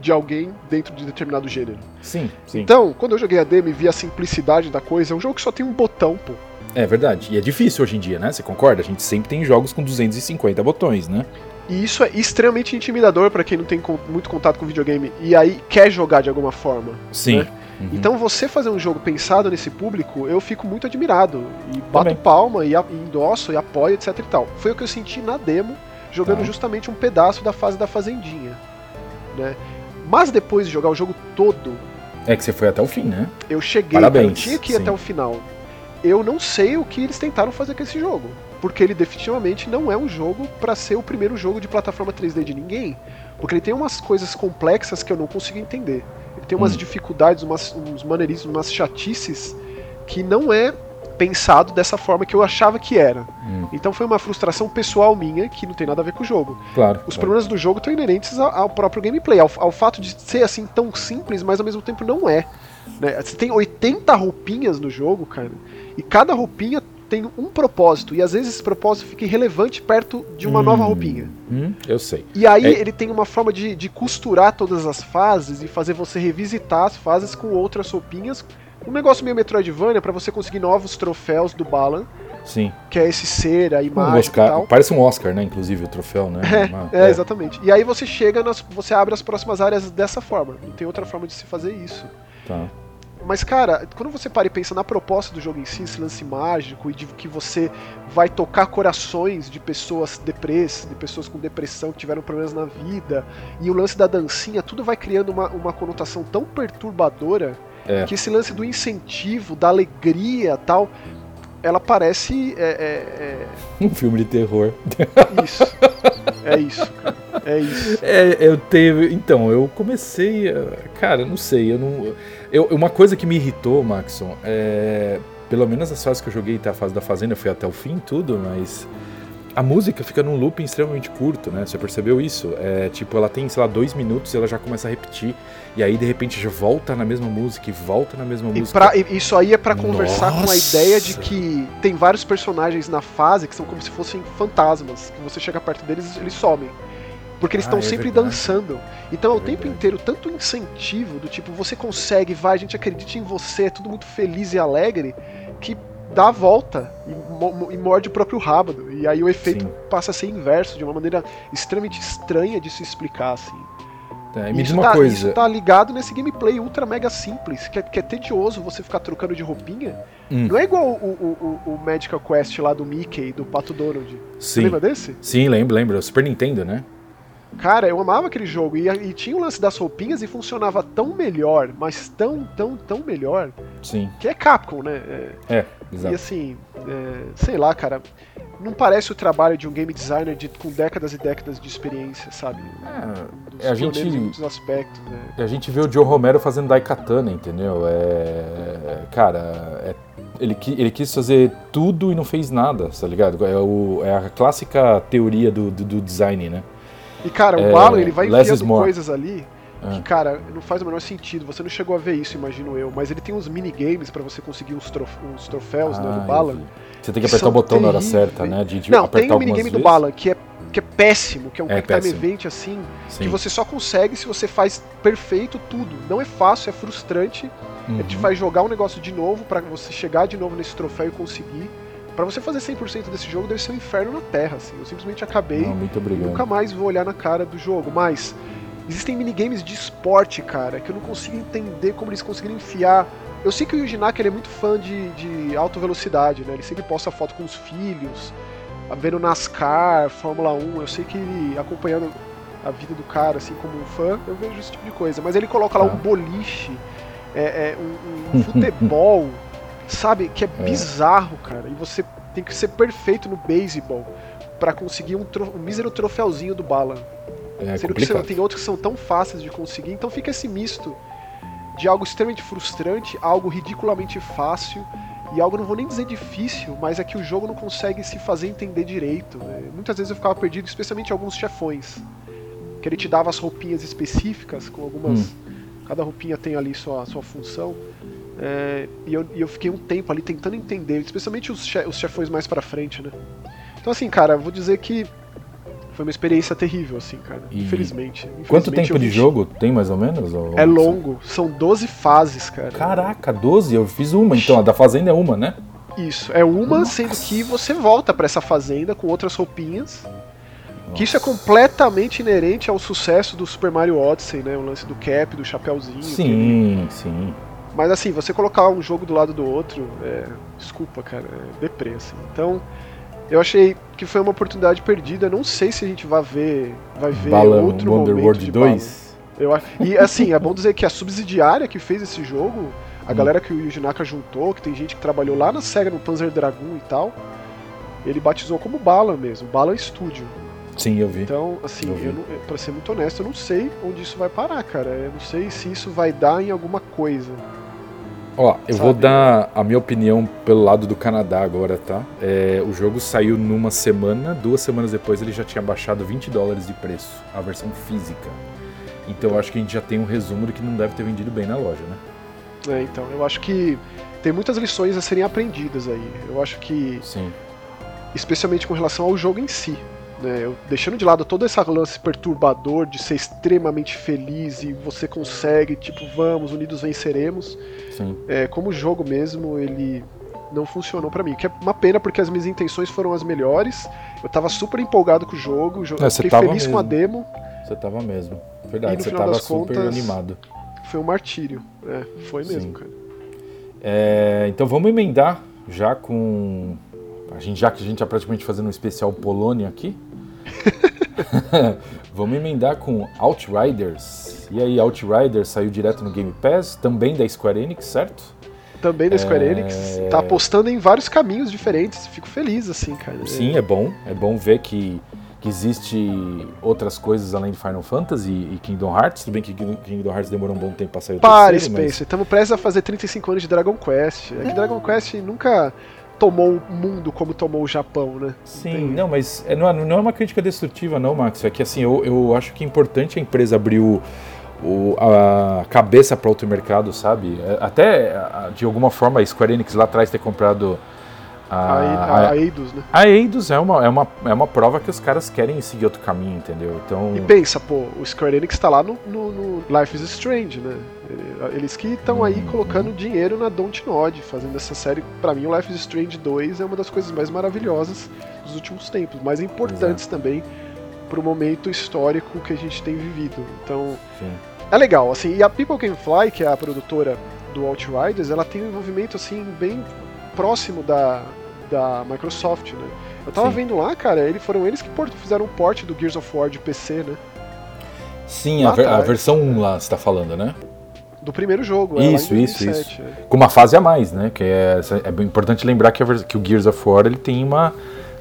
Speaker 1: de alguém dentro de determinado gênero.
Speaker 2: Sim, sim.
Speaker 1: Então, quando eu joguei a demo e vi a simplicidade da coisa, é um jogo que só tem um botão, pô.
Speaker 2: É verdade. E é difícil hoje em dia, né? Você concorda? A gente sempre tem jogos com 250 botões, né?
Speaker 1: E isso é extremamente intimidador para quem não tem muito contato com videogame e aí quer jogar de alguma forma.
Speaker 2: Sim.
Speaker 1: Né? Uhum. Então você fazer um jogo pensado nesse público, eu fico muito admirado. E bato Também. palma, e, endosso, e apoio, etc e tal. Foi o que eu senti na demo, jogando tá. justamente um pedaço da fase da Fazendinha. Né? Mas depois de jogar o jogo todo.
Speaker 2: É que você foi até o fim, né?
Speaker 1: Eu cheguei, Parabéns. eu tinha que ir Sim. até o final. Eu não sei o que eles tentaram fazer com esse jogo. Porque ele definitivamente não é um jogo para ser o primeiro jogo de plataforma 3D de ninguém. Porque ele tem umas coisas complexas que eu não consigo entender tem umas hum. dificuldades, umas, uns maneirismos, umas chatices que não é pensado dessa forma que eu achava que era. Hum. Então foi uma frustração pessoal minha que não tem nada a ver com o jogo.
Speaker 2: Claro.
Speaker 1: Os
Speaker 2: claro.
Speaker 1: problemas do jogo estão inerentes ao, ao próprio gameplay, ao, ao, fato de ser assim tão simples, mas ao mesmo tempo não é. Né? Você tem 80 roupinhas no jogo, cara, e cada roupinha tem um propósito, e às vezes esse propósito fica irrelevante perto de uma hum, nova roupinha.
Speaker 2: Hum, eu sei.
Speaker 1: E aí é... ele tem uma forma de, de costurar todas as fases e fazer você revisitar as fases com outras roupinhas. Um negócio meio Metroidvania para você conseguir novos troféus do Balan.
Speaker 2: Sim.
Speaker 1: Que é esse ser, a imagem um e.
Speaker 2: Parece um Oscar, né? Inclusive o troféu, né?
Speaker 1: É, uma, é, é, exatamente. E aí você chega, nas, você abre as próximas áreas dessa forma. Não tem outra forma de se fazer isso.
Speaker 2: Tá.
Speaker 1: Mas, cara, quando você para e pensa na proposta do jogo em si, esse lance mágico e de que você vai tocar corações de pessoas depressas, de pessoas com depressão que tiveram problemas na vida, e o lance da dancinha, tudo vai criando uma, uma conotação tão perturbadora é. que esse lance do incentivo, da alegria tal, ela parece. É,
Speaker 2: é, é... Um filme de terror.
Speaker 1: Isso. É isso, cara. É isso.
Speaker 2: É, eu teve. Então, eu comecei. A... Cara, não sei, eu não. Eu, uma coisa que me irritou, Maxon, é. Pelo menos as fases que eu joguei até a fase da fazenda, eu fui até o fim tudo, mas a música fica num looping extremamente curto, né? Você percebeu isso? É, tipo, ela tem, sei lá, dois minutos e ela já começa a repetir. E aí, de repente, já volta na mesma música e volta na mesma
Speaker 1: e
Speaker 2: música.
Speaker 1: Pra, isso aí é para conversar com a ideia de que tem vários personagens na fase que são como se fossem fantasmas. Que você chega perto deles eles somem. Porque eles estão ah, é sempre verdade. dançando. Então é o tempo inteiro tanto incentivo do tipo, você consegue, vai, a gente acredita em você, é tudo muito feliz e alegre, que dá a volta e, e morde o próprio rabo. E aí o efeito Sim. passa a ser inverso, de uma maneira extremamente estranha de se explicar, assim.
Speaker 2: É, me diz uma tá, coisa.
Speaker 1: Isso tá ligado nesse gameplay ultra mega simples, que é, que é tedioso você ficar trocando de roupinha. Hum. Não é igual o, o, o, Magical Quest lá do Mickey, do Pato Donald. Sim. Você lembra desse?
Speaker 2: Sim, lembro, lembro. Super Nintendo, né?
Speaker 1: Cara, eu amava aquele jogo. E, e, tinha o lance das roupinhas e funcionava tão melhor, mas tão, tão, tão melhor.
Speaker 2: Sim.
Speaker 1: Que é Capcom, né?
Speaker 2: É, é exato.
Speaker 1: E assim, é, sei lá, cara. Não parece o trabalho de um game designer de, com décadas e décadas de experiência, sabe?
Speaker 2: É, a gente.
Speaker 1: muitos aspectos, né?
Speaker 2: A gente vê o Joe Romero fazendo Daikatana, entendeu? É. Cara, é ele, ele quis fazer tudo e não fez nada, tá ligado? É, o, é a clássica teoria do, do, do design, né?
Speaker 1: E, cara, o é, Balan, ele vai enfiando coisas ali que, é. cara, não faz o menor sentido. Você não chegou a ver isso, imagino eu. Mas ele tem uns minigames para você conseguir uns, trof uns troféus ah, né, do Balan.
Speaker 2: Você tem que apertar o botão na hora certa, né? De, de
Speaker 1: não, tem um minigame do Balan que é, que é péssimo, que é um
Speaker 2: é,
Speaker 1: quick time event assim, Sim. que você só consegue se você faz perfeito tudo. Não é fácil, é frustrante. Uhum. Ele te faz jogar um negócio de novo para você chegar de novo nesse troféu e conseguir para você fazer 100% desse jogo deve ser um inferno na Terra, assim. Eu simplesmente acabei
Speaker 2: Não, muito
Speaker 1: e nunca mais vou olhar na cara do jogo. Mas existem minigames de esporte, cara, que eu não consigo entender como eles conseguiram enfiar. Eu sei que o Yuji Naka ele é muito fã de, de alta velocidade, né? Ele sempre posta foto com os filhos, vendo NASCAR, Fórmula 1. Eu sei que ele, acompanhando a vida do cara, assim, como um fã, eu vejo esse tipo de coisa. Mas ele coloca lá um boliche, é, é um, um futebol sabe? Que é, é, bizarro, cara. E você tem que ser perfeito no beisebol para conseguir um, um, mísero troféuzinho do Balan.
Speaker 2: É Sendo que
Speaker 1: tem outros que são tão fáceis de conseguir, então fica esse misto de algo extremamente frustrante, algo ridiculamente fácil e algo, não vou nem dizer difícil, mas é que o jogo não consegue se fazer entender direito. Né? Muitas vezes eu ficava perdido, especialmente alguns chefões, que ele te dava as roupinhas específicas, com algumas. Hum. Cada roupinha tem ali sua, sua função. É, e, eu, e eu fiquei um tempo ali tentando entender, especialmente os, che os chefões mais pra frente, né? Então, assim, cara, vou dizer que foi uma experiência terrível, assim, cara. E... Infelizmente, infelizmente.
Speaker 2: Quanto tempo de jogo tem mais ou menos? Ou...
Speaker 1: É longo, são 12 fases, cara.
Speaker 2: Caraca, 12? Eu fiz uma, então. A da fazenda é uma, né?
Speaker 1: Isso, é uma, Nossa. sendo que você volta para essa fazenda com outras roupinhas. Nossa. Que isso é completamente inerente ao sucesso do Super Mario Odyssey, né? O lance do cap, do chapéuzinho.
Speaker 2: Sim, sim.
Speaker 1: Mas assim, você colocar um jogo do lado do outro, é, desculpa, cara, é deprê, assim. Então, eu achei que foi uma oportunidade perdida. Não sei se a gente vai ver, vai ver
Speaker 2: Balan
Speaker 1: outro
Speaker 2: Wonder
Speaker 1: momento
Speaker 2: World
Speaker 1: de
Speaker 2: 2.
Speaker 1: Eu, e assim, é bom dizer que a subsidiária que fez esse jogo, a hum. galera que o Yuji Naka juntou, que tem gente que trabalhou lá na SEGA no Panzer Dragoon e tal, ele batizou como Balan mesmo, Balan Studio.
Speaker 2: Sim, eu vi.
Speaker 1: Então, assim, eu, eu não, pra ser muito honesto, eu não sei onde isso vai parar, cara. Eu não sei se isso vai dar em alguma coisa.
Speaker 2: Ó, eu Sabe? vou dar a minha opinião pelo lado do Canadá agora, tá? É, o jogo saiu numa semana, duas semanas depois ele já tinha baixado 20 dólares de preço, a versão física. Então eu acho que a gente já tem um resumo do que não deve ter vendido bem na loja, né?
Speaker 1: É, então, eu acho que tem muitas lições a serem aprendidas aí. Eu acho que.
Speaker 2: Sim.
Speaker 1: Especialmente com relação ao jogo em si. Né? Eu, deixando de lado todo esse lance perturbador de ser extremamente feliz e você consegue, tipo, vamos, unidos venceremos.
Speaker 2: Sim.
Speaker 1: É, como jogo mesmo, ele não funcionou para mim. Que é uma pena porque as minhas intenções foram as melhores. Eu tava super empolgado com o jogo, é, fiquei feliz mesmo. com a demo.
Speaker 2: Você tava mesmo. Verdade, você tava super contas, animado.
Speaker 1: Foi um martírio. É, foi mesmo, Sim. cara.
Speaker 2: É, então vamos emendar já com. A gente, já que a gente está praticamente fazendo um especial Polônia aqui. vamos emendar com Outriders. E aí, Outriders saiu direto no Game Pass, também da Square Enix, certo?
Speaker 1: Também da Square é... Enix. Tá apostando em vários caminhos diferentes. Fico feliz, assim, cara.
Speaker 2: Sim, é bom. É bom ver que que existe outras coisas além de Final Fantasy e Kingdom Hearts. Tudo bem que Kingdom Hearts demorou um bom tempo pra sair o
Speaker 1: Pare, terceiro, Spencer. Estamos prestes a fazer 35 anos de Dragon Quest. É que Dragon Quest nunca tomou o mundo como tomou o Japão, né?
Speaker 2: Sim, Tem... não, mas é, não, é, não é uma crítica destrutiva, não, Max. É que assim, eu, eu acho que é importante a empresa abrir o, o, a cabeça para outro mercado, sabe? É, até, de alguma forma, a Square Enix lá atrás ter comprado
Speaker 1: a, a, a Eidos, né?
Speaker 2: A Eidos é uma, é, uma, é uma prova que os caras querem seguir outro caminho, entendeu? Então...
Speaker 1: E pensa, pô, o Square Enix tá lá no, no, no Life is Strange, né? Eles que estão aí uhum. colocando dinheiro na Dontnod, fazendo essa série. para mim, o Life is Strange 2 é uma das coisas mais maravilhosas dos últimos tempos, mais importantes Exato. também pro momento histórico que a gente tem vivido. Então, Sim. é legal, assim. E a People Can Fly, que é a produtora do Outriders, ela tem um envolvimento, assim, bem próximo da, da Microsoft, né? Eu tava Sim. vendo lá, cara, eles foram eles que fizeram o port do Gears of War de PC, né?
Speaker 2: Sim, a, ver, a, versão 1 lá, você tá falando, né?
Speaker 1: Do primeiro jogo,
Speaker 2: isso, é, isso, isso. É. Com uma fase a mais, né? Que é, é importante lembrar que, a, que o Gears of War ele tem uma.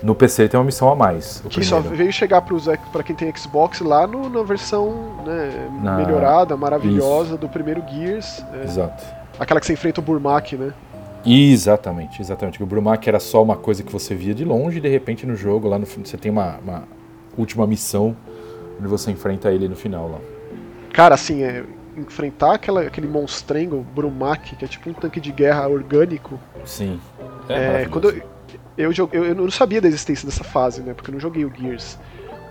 Speaker 2: No PC tem uma missão a mais.
Speaker 1: que primeiro. só veio chegar para quem tem Xbox lá no, na versão né, na... melhorada, maravilhosa isso. do primeiro Gears.
Speaker 2: É, Exato.
Speaker 1: Aquela que você enfrenta o Burmak, né?
Speaker 2: Exatamente, exatamente. O Brumac era só uma coisa que você via de longe e de repente no jogo, lá no você tem uma, uma última missão onde você enfrenta ele no final lá.
Speaker 1: Cara, assim, é, enfrentar aquela, aquele monstrengo Brumac, que é tipo um tanque de guerra orgânico.
Speaker 2: Sim.
Speaker 1: É, é quando eu, eu, eu, eu não sabia da existência dessa fase, né? Porque eu não joguei o Gears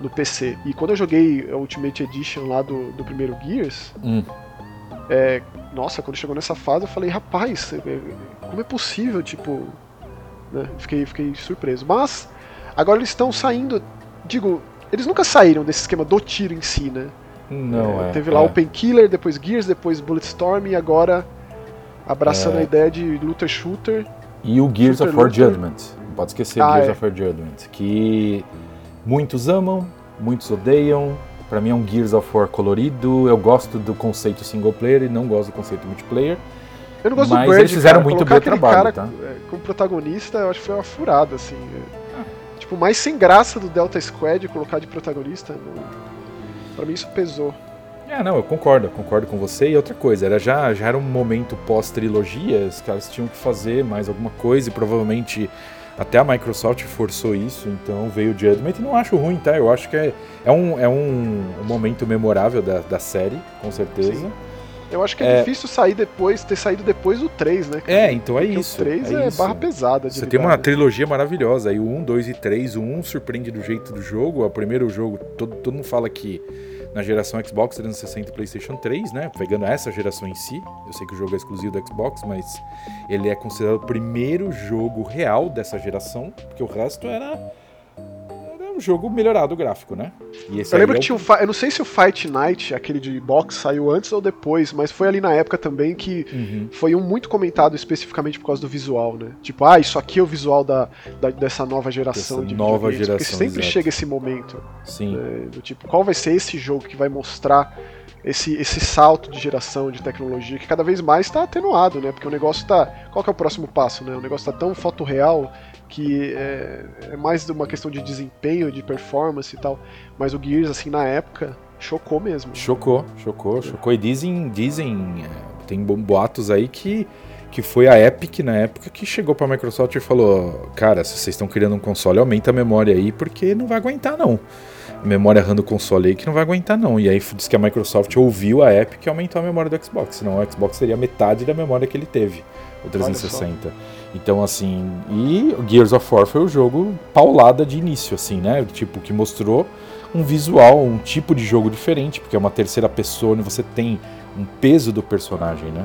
Speaker 1: no PC. E quando eu joguei a Ultimate Edition lá do, do primeiro Gears,
Speaker 2: hum.
Speaker 1: É, nossa, quando chegou nessa fase eu falei, rapaz, é, como é possível, tipo. Né? Fiquei, fiquei surpreso. Mas, agora eles estão saindo. Digo, eles nunca saíram desse esquema do tiro em si, né?
Speaker 2: Não, é.
Speaker 1: é teve lá
Speaker 2: é.
Speaker 1: o Painkiller, depois Gears, depois Bulletstorm e agora abraçando é. a ideia de looter shooter.
Speaker 2: E o Gears of War Judgment. Não pode esquecer ah, Gears é. of War Judgment. Que muitos amam, muitos odeiam. Para mim é um Gears of War colorido. Eu gosto do conceito single player e não gosto do conceito multiplayer.
Speaker 1: Eu não gosto
Speaker 2: Mas
Speaker 1: do Bird,
Speaker 2: eles fizeram cara. muito bem o trabalho,
Speaker 1: cara
Speaker 2: tá?
Speaker 1: É, como protagonista, eu acho que foi uma furada, assim. Ah. Tipo, mais sem graça do Delta Squad colocar de protagonista. Não... Pra mim isso pesou.
Speaker 2: É, não, eu concordo, eu concordo com você. E outra coisa, era já, já era um momento pós-trilogia, os caras tinham que fazer mais alguma coisa e provavelmente até a Microsoft forçou isso, então veio o Judgment e não acho ruim, tá? Eu acho que é, é, um, é um, momento memorável da, da série, com certeza. Sim.
Speaker 1: Eu acho que é, é, difícil sair depois, ter saído depois do 3, né?
Speaker 2: É, então é isso.
Speaker 1: O 3
Speaker 2: é,
Speaker 1: é barra pesada.
Speaker 2: Você tem uma trilogia maravilhosa. Aí o 1, 2 e 3. O 1 surpreende do jeito do jogo. O primeiro jogo, todo, todo mundo fala que na geração Xbox 360 e PlayStation 3, né? Pegando essa geração em si. Eu sei que o jogo é exclusivo do Xbox, mas ele é considerado o primeiro jogo real dessa geração, porque o resto era um jogo melhorado gráfico, né?
Speaker 1: eu lembro é que tinha um. Eu não sei se o Fight Night, aquele de box, saiu antes ou depois, mas foi ali na época também que uhum. foi um muito comentado especificamente por causa do visual, né? Tipo, ah, isso aqui é o visual da, da dessa nova geração
Speaker 2: de nova geração. Porque
Speaker 1: sempre
Speaker 2: exato.
Speaker 1: chega esse momento.
Speaker 2: Sim.
Speaker 1: Né, do tipo, qual vai ser esse jogo que vai mostrar esse, esse salto de geração de tecnologia que cada vez mais está atenuado, né? Porque o negócio está. Qual que é o próximo passo, né? O negócio está tão fotorreal que é, é mais uma questão de desempenho, de performance e tal. Mas o Gears, assim, na época, chocou mesmo.
Speaker 2: Chocou, chocou, chocou. E dizem, dizem, é, tem boatos aí que que foi a Epic na época que chegou para a Microsoft e falou: "Cara, se vocês estão criando um console, aumenta a memória aí porque não vai aguentar não. A memória RAM do console aí que não vai aguentar não". E aí diz que a Microsoft ouviu a Epic e aumentou a memória do Xbox, senão o Xbox seria metade da memória que ele teve, o 360. Então assim, e Gears of War foi o jogo paulada de início assim, né? Tipo que mostrou um visual, um tipo de jogo diferente, porque é uma terceira pessoa onde você tem um peso do personagem, né?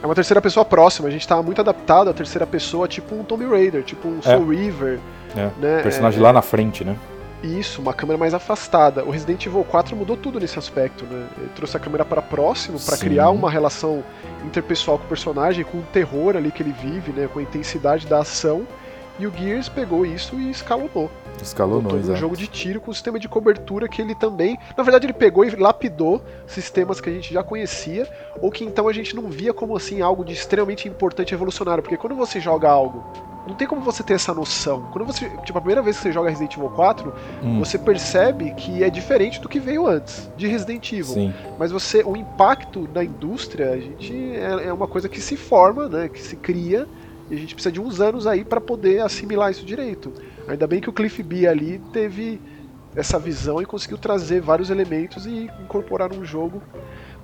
Speaker 1: É uma terceira pessoa próxima, a gente tá muito adaptado à terceira pessoa, tipo um Tomb Raider, tipo um Soul é. River.
Speaker 2: É. Né? Personagem é, lá na frente, né?
Speaker 1: Isso, uma câmera mais afastada. O Resident Evil 4 mudou tudo nesse aspecto, né? Ele trouxe a câmera para próximo, para criar uma relação interpessoal com o personagem, com o terror ali que ele vive, né? Com a intensidade da ação. E o Gears pegou isso e escalonou.
Speaker 2: Escalonou,
Speaker 1: um jogo de tiro com um sistema de cobertura que ele também. Na verdade, ele pegou e lapidou sistemas que a gente já conhecia, ou que então a gente não via como assim algo de extremamente importante e evolucionário. Porque quando você joga algo não tem como você ter essa noção. Quando você, tipo, a primeira vez que você joga Resident Evil 4, hum. você percebe que é diferente do que veio antes de Resident Evil. Sim. Mas você, o impacto na indústria, a gente é, é uma coisa que se forma, né, que se cria e a gente precisa de uns anos aí para poder assimilar isso direito. Ainda bem que o Cliff B ali teve essa visão e conseguiu trazer vários elementos e incorporar num jogo.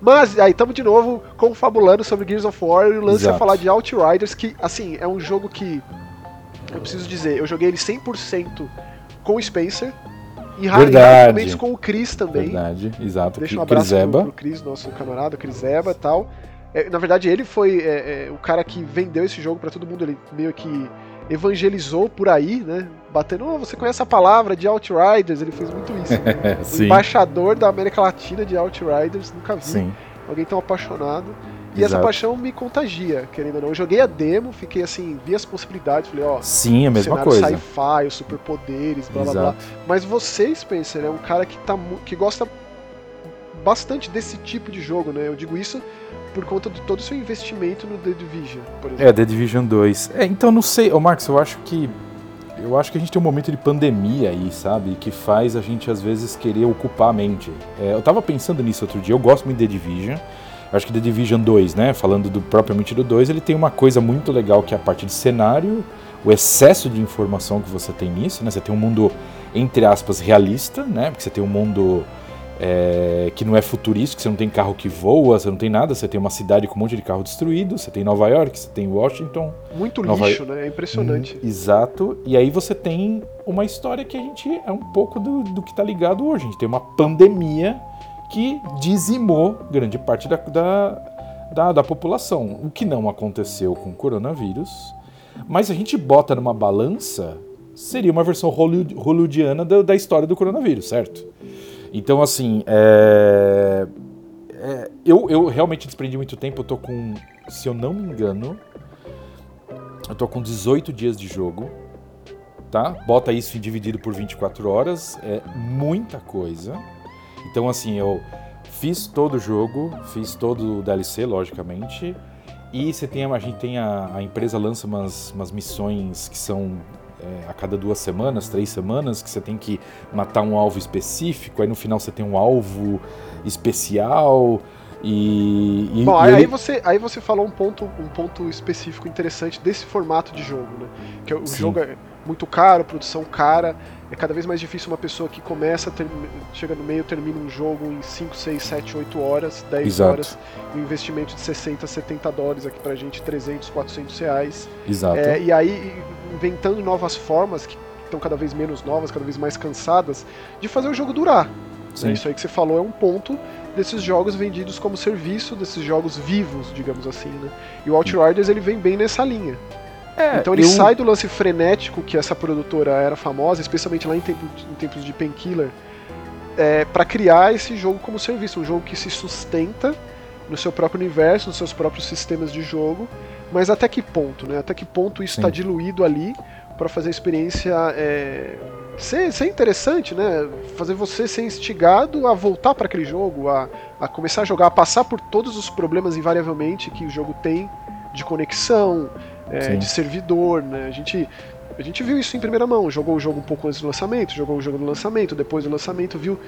Speaker 1: Mas aí estamos de novo confabulando sobre Gears of War e o lance Exato. é falar de Outriders, que assim, é um jogo que eu preciso dizer, eu joguei ele 100% com o Spencer e raramente com o Chris também.
Speaker 2: Verdade, exato.
Speaker 1: Deixa um abraço pro, pro Chris, nosso camarada, Chris Eba e tal. É, na verdade, ele foi é, é, o cara que vendeu esse jogo para todo mundo. Ele meio que evangelizou por aí, né? Batendo, oh, você conhece a palavra de Outriders? Ele fez muito isso. Né? embaixador da América Latina de Outriders, nunca vi Sim. alguém tão apaixonado. E Exato. essa paixão me contagia, querendo ou não. Eu joguei a demo, fiquei assim, vi as possibilidades, falei, ó.
Speaker 2: Sim, a mesma coisa.
Speaker 1: sci-fi, os superpoderes, blá blá blá. Mas você, Spencer, é um cara que, tá, que gosta bastante desse tipo de jogo, né? Eu digo isso por conta de todo o seu investimento no The Division, por exemplo.
Speaker 2: É, The Division 2. É, então não sei, ô Marcos, eu acho que eu acho que a gente tem um momento de pandemia aí, sabe? Que faz a gente às vezes querer ocupar a mente. É, eu tava pensando nisso outro dia, eu gosto muito de The Division. Acho que The Division 2, né? Falando do, propriamente do 2, ele tem uma coisa muito legal que é a parte de cenário, o excesso de informação que você tem nisso, né? Você tem um mundo, entre aspas, realista, né? Porque você tem um mundo é, que não é futurístico, você não tem carro que voa, você não tem nada, você tem uma cidade com um monte de carro destruído, você tem Nova York, você tem Washington.
Speaker 1: Muito Nova... lixo, né? É impressionante.
Speaker 2: Hum, exato. E aí você tem uma história que a gente é um pouco do, do que está ligado hoje. A gente tem uma pandemia que dizimou grande parte da, da, da, da população. O que não aconteceu com o coronavírus. Mas a gente bota numa balança, seria uma versão hollywoodiana da, da história do coronavírus, certo? Então, assim, é... É, eu, eu realmente desprendi muito tempo. Eu tô com, se eu não me engano, eu tô com 18 dias de jogo, tá? Bota isso dividido por 24 horas, é muita coisa. Então, assim, eu fiz todo o jogo, fiz todo o DLC, logicamente. E você tem, a gente tem a, a empresa lança umas, umas missões que são é, a cada duas semanas, três semanas, que você tem que matar um alvo específico, aí no final você tem um alvo especial. E,
Speaker 1: e, Bom, e aí, ele... você, aí você falou um ponto, um ponto específico interessante desse formato de jogo, né? Que o Sim. jogo é muito caro, produção cara, é cada vez mais difícil uma pessoa que começa, ter, chega no meio, termina um jogo em 5, 6, 7, 8 horas, 10 Exato. horas, um investimento de 60, 70 dólares aqui pra gente, 300, 400 reais.
Speaker 2: Exato.
Speaker 1: É, e aí inventando novas formas que estão cada vez menos novas, cada vez mais cansadas, de fazer o jogo durar. Sim. Isso aí que você falou é um ponto desses jogos vendidos como serviço, desses jogos vivos, digamos assim, né? E o Outriders ele vem bem nessa linha. É, então ele eu... sai do lance frenético que essa produtora era famosa, especialmente lá em, tempo, em tempos de Painkiller, é, para criar esse jogo como serviço, um jogo que se sustenta no seu próprio universo, nos seus próprios sistemas de jogo, mas até que ponto, né? Até que ponto isso está diluído ali para fazer a experiência é, ser, ser interessante, né? Fazer você ser instigado a voltar para aquele jogo, a, a começar a jogar, a passar por todos os problemas invariavelmente que o jogo tem de conexão, é, de servidor, né? A gente, a gente viu isso em primeira mão, jogou o jogo um pouco antes do lançamento, jogou o jogo no lançamento, depois do lançamento viu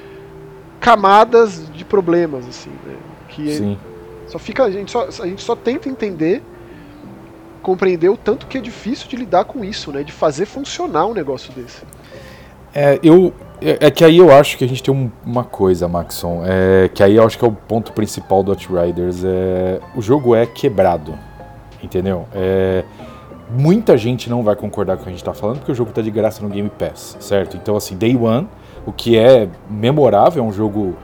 Speaker 1: camadas de problemas, assim, né? Que
Speaker 2: Sim.
Speaker 1: só fica, a gente só, a gente só tenta entender compreender o tanto que é difícil de lidar com isso, né? De fazer funcionar um negócio desse.
Speaker 2: É, eu, é, é que aí eu acho que a gente tem um, uma coisa, Maxon, é, que aí eu acho que é o ponto principal do Outriders. É, o jogo é quebrado, entendeu? É, muita gente não vai concordar com o que a gente está falando, porque o jogo está de graça no Game Pass, certo? Então, assim, Day One, o que é memorável, é um jogo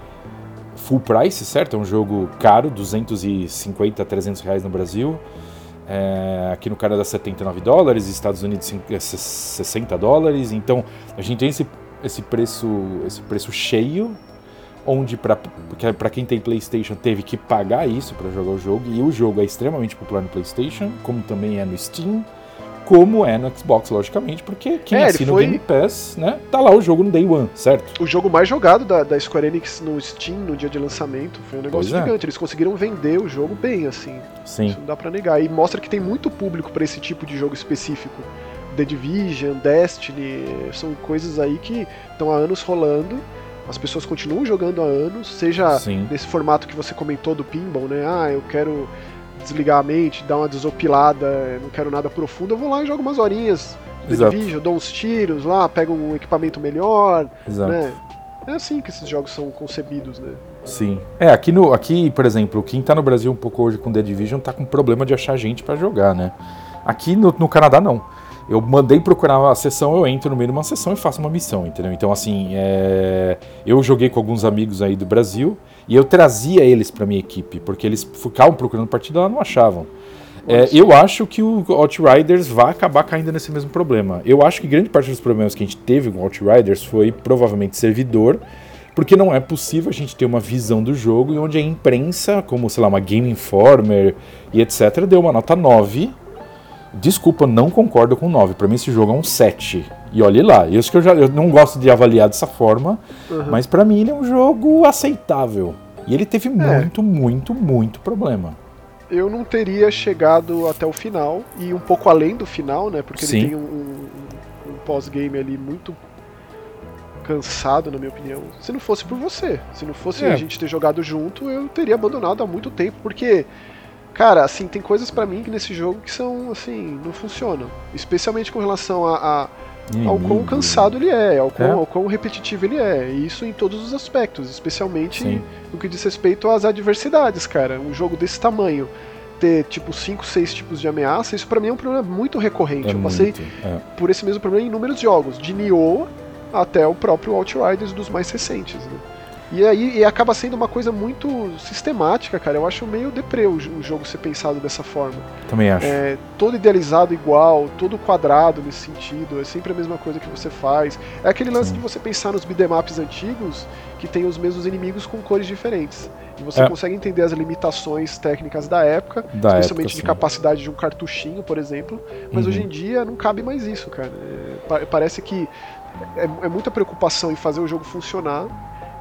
Speaker 2: full price, certo? É um jogo caro, 250, 300 reais no Brasil. É, aqui no Canadá 79 dólares, Estados Unidos 60 dólares. Então a gente tem esse, esse preço esse preço cheio, onde para quem tem PlayStation teve que pagar isso para jogar o jogo e o jogo é extremamente popular no PlayStation, como também é no Steam como é no Xbox, logicamente, porque quem é, assina foi... o Game Pass, né, tá lá o jogo no Day One, certo?
Speaker 1: O jogo mais jogado da, da Square Enix no Steam no dia de lançamento foi um negócio pois é. gigante. É. Eles conseguiram vender o jogo bem, assim.
Speaker 2: Sim.
Speaker 1: Isso não dá pra negar. E mostra que tem muito público para esse tipo de jogo específico. The Division, Destiny, são coisas aí que estão há anos rolando. As pessoas continuam jogando há anos, seja Sim. nesse formato que você comentou do pinball, né? Ah, eu quero desligar a mente, dar uma desopilada, não quero nada profundo, eu vou lá e jogo umas horinhas de vídeo, dou uns tiros lá, pego um equipamento melhor, Exato. né? É assim que esses jogos são concebidos, né?
Speaker 2: Sim. É, aqui, no, aqui, por exemplo, quem tá no Brasil um pouco hoje com The Division tá com problema de achar gente para jogar, né? Aqui no, no Canadá não eu mandei procurar uma sessão, eu entro no meio de uma sessão e faço uma missão, entendeu? Então, assim, é... eu joguei com alguns amigos aí do Brasil e eu trazia eles para minha equipe, porque eles ficavam procurando partida e não achavam. É, eu acho que o Outriders vai acabar caindo nesse mesmo problema. Eu acho que grande parte dos problemas que a gente teve com o Outriders foi provavelmente servidor, porque não é possível a gente ter uma visão do jogo e onde a imprensa, como sei lá, uma Game Informer e etc, deu uma nota 9 Desculpa, não concordo com 9. Para mim esse jogo é um 7. E olhe lá, isso que eu já eu não gosto de avaliar dessa forma, uhum. mas para mim ele é um jogo aceitável. E ele teve é. muito, muito, muito problema.
Speaker 1: Eu não teria chegado até o final e um pouco além do final, né? Porque Sim. ele tem um, um, um pós-game ali muito cansado, na minha opinião. Se não fosse por você, se não fosse é. a gente ter jogado junto, eu teria abandonado há muito tempo, porque Cara, assim, tem coisas para mim que nesse jogo que são, assim, não funcionam. Especialmente com relação a, a ao quão cansado ele é, ao quão, é. ao quão repetitivo ele é. E isso em todos os aspectos, especialmente Sim. no que diz respeito às adversidades, cara. Um jogo desse tamanho ter tipo 5, 6 tipos de ameaça, isso para mim é um problema muito recorrente. É Eu passei é. por esse mesmo problema em inúmeros jogos, de Nioh até o próprio Outriders dos mais recentes. Né? E aí e acaba sendo uma coisa muito sistemática, cara. Eu acho meio deprê o, o jogo ser pensado dessa forma.
Speaker 2: Também acho.
Speaker 1: É, todo idealizado igual, todo quadrado nesse sentido. É sempre a mesma coisa que você faz. É aquele lance Sim. de você pensar nos beatemaps antigos que tem os mesmos inimigos com cores diferentes. E você é. consegue entender as limitações técnicas da época, da especialmente época, de capacidade de um cartuchinho, por exemplo. Mas uhum. hoje em dia não cabe mais isso, cara. É, parece que é, é muita preocupação em fazer o jogo funcionar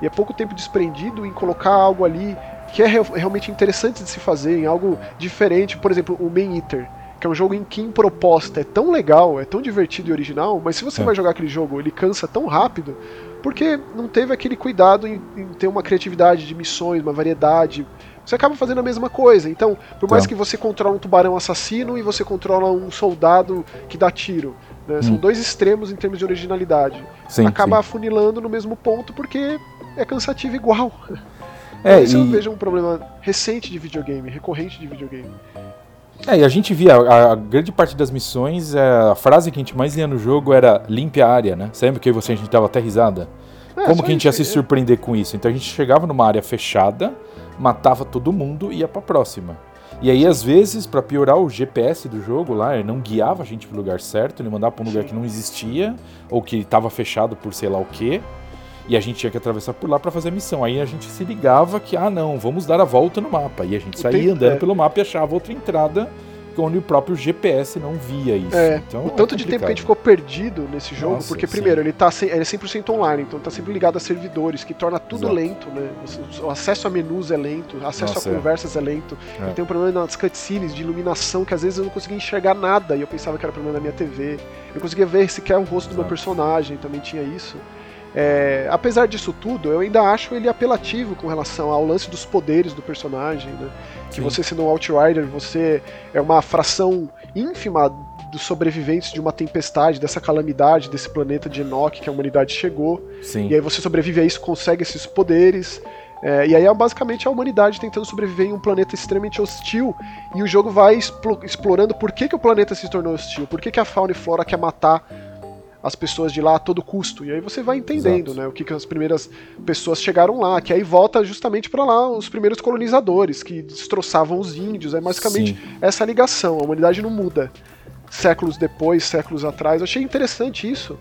Speaker 1: e é pouco tempo desprendido em colocar algo ali que é realmente interessante de se fazer, em algo diferente. Por exemplo, o Main Eater, que é um jogo em que em proposta é tão legal, é tão divertido e original, mas se você é. vai jogar aquele jogo, ele cansa tão rápido, porque não teve aquele cuidado em, em, ter uma criatividade de missões, uma variedade. Você acaba fazendo a mesma coisa. Então, por mais então. que você controle um tubarão assassino e você controla um soldado que dá tiro, né? hum. são dois extremos em termos de originalidade. Sim, acaba sim. afunilando no mesmo ponto porque é cansativo igual. É, Isso e... eu vejo um problema recente de videogame, recorrente de videogame.
Speaker 2: É, e a gente via, a, a, grande parte das missões, é, a frase que a gente mais lia no jogo era limpe a área, né? Sempre que você a gente dava até risada. É, Como que a gente ia se é. surpreender com isso? Então a gente chegava numa área fechada, matava todo mundo e ia pra próxima. E aí, às vezes, para piorar o GPS do jogo lá, ele não guiava a gente pro lugar certo, ele mandava pra um lugar que não existia, ou que estava fechado por sei lá o quê. E a gente tinha que atravessar por lá para fazer a missão. Aí a gente se ligava que, ah, não, vamos dar a volta no mapa. E a gente saía andando é. pelo mapa e achava outra entrada onde o próprio GPS não via isso.
Speaker 1: É, então, o é tanto é de tempo que a gente ficou perdido nesse jogo, Nossa, porque primeiro, sim. ele, tá, ele é 100% online, então tá sempre ligado a servidores, que torna tudo Exato. lento, né? O acesso a menus é lento, o acesso Nossa, a é. conversas é, é lento. É. Tem um problema nas cutscenes de iluminação, que às vezes eu não conseguia enxergar nada, e eu pensava que era problema da minha TV. Eu conseguia ver sequer o rosto Exato. do meu personagem, também tinha isso. É, apesar disso tudo, eu ainda acho ele apelativo com relação ao lance dos poderes do personagem, né? Que
Speaker 2: Sim.
Speaker 1: você sendo um Outrider, você é uma fração ínfima dos sobreviventes de uma tempestade, dessa calamidade, desse planeta de Enoch que a humanidade chegou.
Speaker 2: Sim.
Speaker 1: E aí você sobrevive a isso, consegue esses poderes. É, e aí é basicamente a humanidade tentando sobreviver em um planeta extremamente hostil. E o jogo vai explo- explorando por que, que o planeta se tornou hostil, por que, que a fauna e flora quer matar as pessoas de lá a todo custo. E aí você vai entendendo,
Speaker 2: Exato.
Speaker 1: né, o que, que as primeiras pessoas chegaram lá, que aí volta justamente para lá os primeiros colonizadores que destroçavam os índios. É basicamente
Speaker 2: Sim.
Speaker 1: essa ligação. A humanidade não muda. Séculos depois, séculos atrás. Eu achei interessante isso.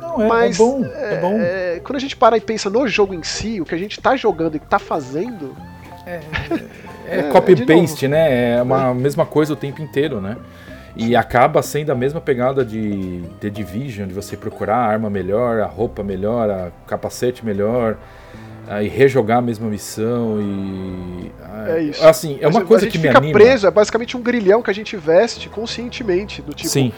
Speaker 2: Não, é,
Speaker 1: Mas,
Speaker 2: é bom. É, bom.
Speaker 1: É, quando a gente para e pensa no jogo em si, o que a gente tá jogando e tá fazendo,
Speaker 2: É,
Speaker 1: É,
Speaker 2: copy
Speaker 1: de
Speaker 2: paste, né? É uma mesma coisa o tempo inteiro, né? E acaba sendo a mesma pegada de The Division, de você procurar a arma melhor, a roupa melhor, a capacete melhor, aí rejogar a mesma missão e ah,
Speaker 1: É isso.
Speaker 2: assim, é uma
Speaker 1: a
Speaker 2: coisa
Speaker 1: gente
Speaker 2: que me
Speaker 1: fica
Speaker 2: anima.
Speaker 1: preso, é basicamente um grilhão que a gente veste conscientemente, do tipo,
Speaker 2: Sim.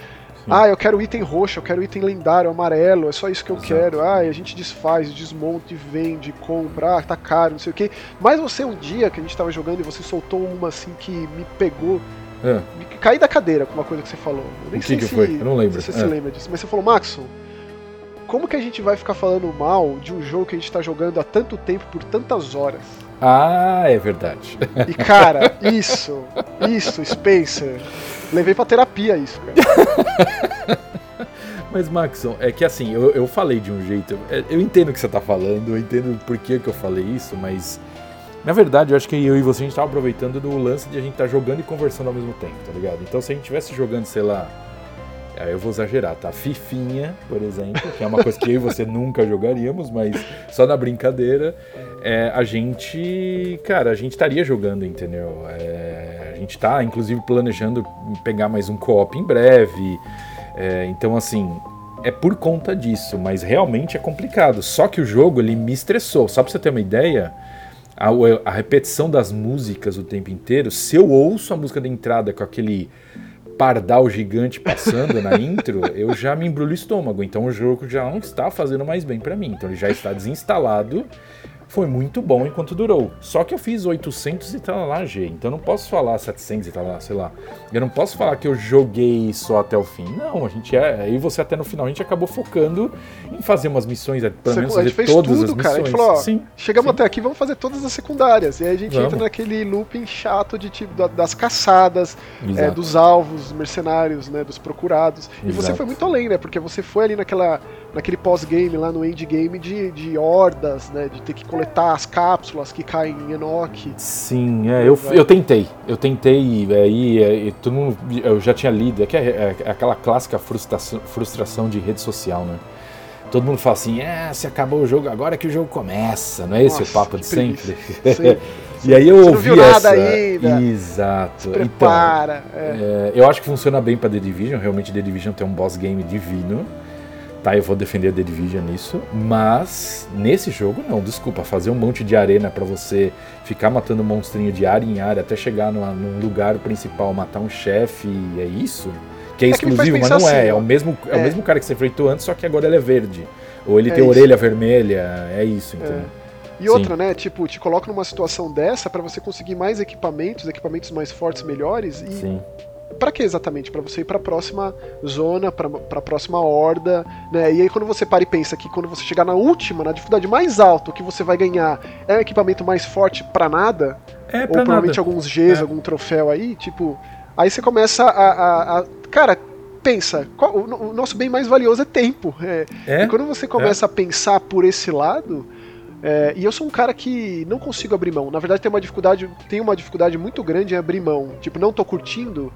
Speaker 1: ah, eu quero item roxo, eu quero item lendário, amarelo, é só isso que eu
Speaker 2: Exato.
Speaker 1: quero. Ah, e a gente desfaz, desmonta e vende, compra, ah, tá caro, não sei o quê. Mas você um dia que a gente tava jogando e você soltou uma assim que me pegou,
Speaker 2: É.
Speaker 1: caí da cadeira com uma coisa que você falou. Eu nem
Speaker 2: O que
Speaker 1: sei
Speaker 2: que
Speaker 1: se,
Speaker 2: foi? Eu não lembro.
Speaker 1: se você se
Speaker 2: É.
Speaker 1: lembra disso, mas você falou, Maxon, como que a gente vai ficar falando mal de um jogo que a gente tá jogando há tanto tempo, por tantas horas?
Speaker 2: Ah, é verdade.
Speaker 1: E cara, isso, isso, Spencer. Levei pra terapia isso, cara.
Speaker 2: Mas, Maxon, é que assim, eu, eu falei de um jeito. é, Eu entendo o que você tá falando, eu entendo por que, que eu falei isso, mas. Na verdade, eu acho que eu e você a gente tava aproveitando do lance de a gente tá jogando e conversando ao mesmo tempo, tá ligado? Então, se a gente tivesse jogando, sei lá. Aí eu vou exagerar, tá? Fifinha, por exemplo, que é uma coisa que eu e você nunca jogaríamos, mas só na brincadeira, é, a gente, cara, a gente estaria jogando, entendeu? É, a gente tá, inclusive, planejando pegar mais um co-op em breve. É, então, assim, é por conta disso, mas realmente é complicado. Só que o jogo, ele me estressou. Só pra você ter uma ideia, a, a repetição das músicas o tempo inteiro, se eu ouço a música da entrada com aquele pardal gigante passando na intro, eu já me embrulho o estômago. Então o jogo já não está fazendo mais bem pra mim. Então ele já está desinstalado. Foi muito bom enquanto durou. Só que eu fiz 800 e tal lá, G. Então eu não posso falar 700 e tal lá, sei lá. Eu não posso falar que eu joguei só até o fim. Não, a gente é. E você até no final a gente acabou focando em fazer umas missões, pelo
Speaker 1: Você-
Speaker 2: menos
Speaker 1: a gente
Speaker 2: fazer
Speaker 1: fez
Speaker 2: todas
Speaker 1: tudo,
Speaker 2: as
Speaker 1: cara. A
Speaker 2: missões.
Speaker 1: gente falou, ó,
Speaker 2: Sim.
Speaker 1: Chegamos
Speaker 2: sim.
Speaker 1: até aqui, vamos fazer todas as secundárias. E aí a gente
Speaker 2: Vamos.
Speaker 1: entra naquele looping chato de tipo da- das caçadas, é,
Speaker 2: Exato.
Speaker 1: dos alvos, mercenários, né, dos procurados. E você
Speaker 2: Exato.
Speaker 1: foi muito além, né? Porque você foi ali naquela, naquele pós-game lá no endgame de, de hordas, né? De ter que coletar as cápsulas que caem em Enoch.
Speaker 2: Sim, é, eu, eu tentei. Eu tentei, e aí é, todo mundo, eu já tinha lido, é, que é, é aquela clássica frustração, frustração de rede social, né? Todo mundo fala assim, é, se acabou o jogo, agora que o jogo começa, não é esse
Speaker 1: Nossa,
Speaker 2: o papo de sempre?
Speaker 1: Sim.
Speaker 2: e aí eu
Speaker 1: Você não
Speaker 2: ouvi essa.
Speaker 1: ainda.
Speaker 2: Exato. Então,
Speaker 1: Prepara. é.
Speaker 2: é, eu acho que funciona bem pra The Division, realmente The Division tem um boss game divino. Tá, eu vou defender a The Division nisso, mas nesse jogo não, desculpa, fazer um monte de arena pra você ficar matando monstrinho de área em área até chegar numa- num lugar principal, matar um chefe, é isso? Que é,
Speaker 1: É que
Speaker 2: exclusivo, mas
Speaker 1: pensar
Speaker 2: não é,
Speaker 1: assim,
Speaker 2: é
Speaker 1: ó.
Speaker 2: o mesmo é, o
Speaker 1: É.
Speaker 2: mesmo cara que você enfrentou antes, só que agora ele é verde. Ou ele
Speaker 1: É
Speaker 2: tem
Speaker 1: isso.
Speaker 2: orelha vermelha, é isso, entendeu?
Speaker 1: E outra, né? Tipo, te coloca numa situação dessa pra você conseguir mais equipamentos, equipamentos mais fortes, melhores. E
Speaker 2: Sim.
Speaker 1: Pra que exatamente? Pra você ir pra próxima zona, pra, pra próxima horda, né? E aí quando você para e pensa que quando você chegar na última, na dificuldade mais alta, o que você vai ganhar é um equipamento mais forte pra nada,
Speaker 2: É
Speaker 1: ou provavelmente
Speaker 2: nada.
Speaker 1: alguns Gs,
Speaker 2: É.
Speaker 1: algum troféu aí, tipo, aí você começa a, a- a- cara, pensa, qual- o, o nosso bem mais valioso é tempo. É,
Speaker 2: É?
Speaker 1: e quando você começa a pensar por esse lado, é, e eu sou um cara que não consigo abrir mão. Na verdade, tem uma dificuldade, tem uma dificuldade muito grande em abrir mão. Tipo, não tô curtindo,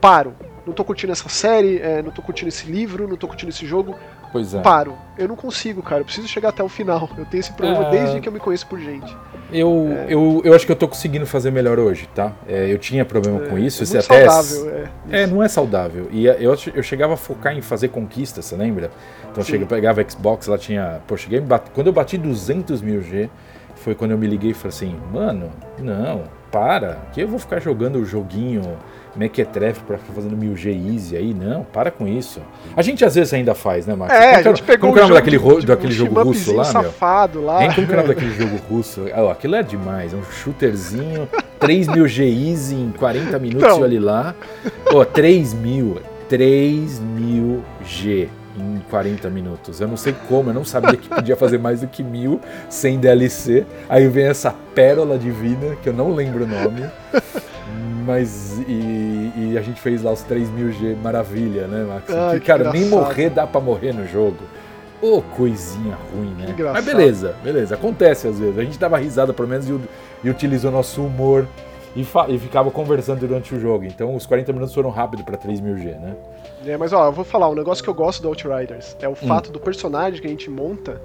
Speaker 1: paro. Não tô curtindo essa série, é, não tô curtindo esse livro, não tô curtindo esse jogo,
Speaker 2: Pois é.
Speaker 1: paro. Eu não consigo, cara. Eu preciso chegar até o final. Eu tenho esse problema
Speaker 2: É.
Speaker 1: desde que eu me conheço por gente.
Speaker 2: Eu, eu, eu acho que eu tô conseguindo fazer melhor hoje, tá? É, eu tinha problema com isso.
Speaker 1: é
Speaker 2: isso até
Speaker 1: saudável, é.
Speaker 2: É, não é saudável. E eu, eu chegava a focar em fazer conquistas, você lembra? Então eu
Speaker 1: Sim.
Speaker 2: cheguei, pegava Xbox, lá tinha. Pô, cheguei, bate- quando eu bati 200 mil G, foi quando eu me liguei e falei assim: mano, não, para, que eu vou ficar jogando o joguinho mequetrefe pra ficar fazendo 1000G easy aí, não, para com isso. A gente às vezes ainda faz, né, Max?
Speaker 1: É, a gente pegou
Speaker 2: como
Speaker 1: o
Speaker 2: é o nome daquele, daquele
Speaker 1: um
Speaker 2: jogo russo lá, meu?
Speaker 1: safado lá.
Speaker 2: Hein, como que é o nome daquele jogo russo? Ah, aquilo é demais, é um shooterzinho, 3000 G easy em 40 minutos
Speaker 1: Então.
Speaker 2: olha lá. Pô, 3000, 3000 G em 40 minutos. Eu não sei como, eu não sabia que podia fazer mais do que mil sem DLC. Aí vem essa pérola divina, que eu não lembro o nome. Mas e, e a gente fez lá os 3000 G, maravilha, né, Max?
Speaker 1: Ai,
Speaker 2: que,
Speaker 1: que
Speaker 2: cara, nem
Speaker 1: engraçado.
Speaker 2: morrer dá pra morrer no jogo. Ô, coisinha ruim, né?
Speaker 1: Que.
Speaker 2: Mas beleza, beleza. Acontece às vezes. A gente dava risada, pelo menos, e, e utilizou nosso humor e, e ficava conversando durante o jogo. Então os 40 minutos foram rápido pra 3000G, né?
Speaker 1: É, mas ó, eu vou falar, um negócio que eu gosto do Outriders
Speaker 2: Hum.
Speaker 1: é o fato do personagem que a gente monta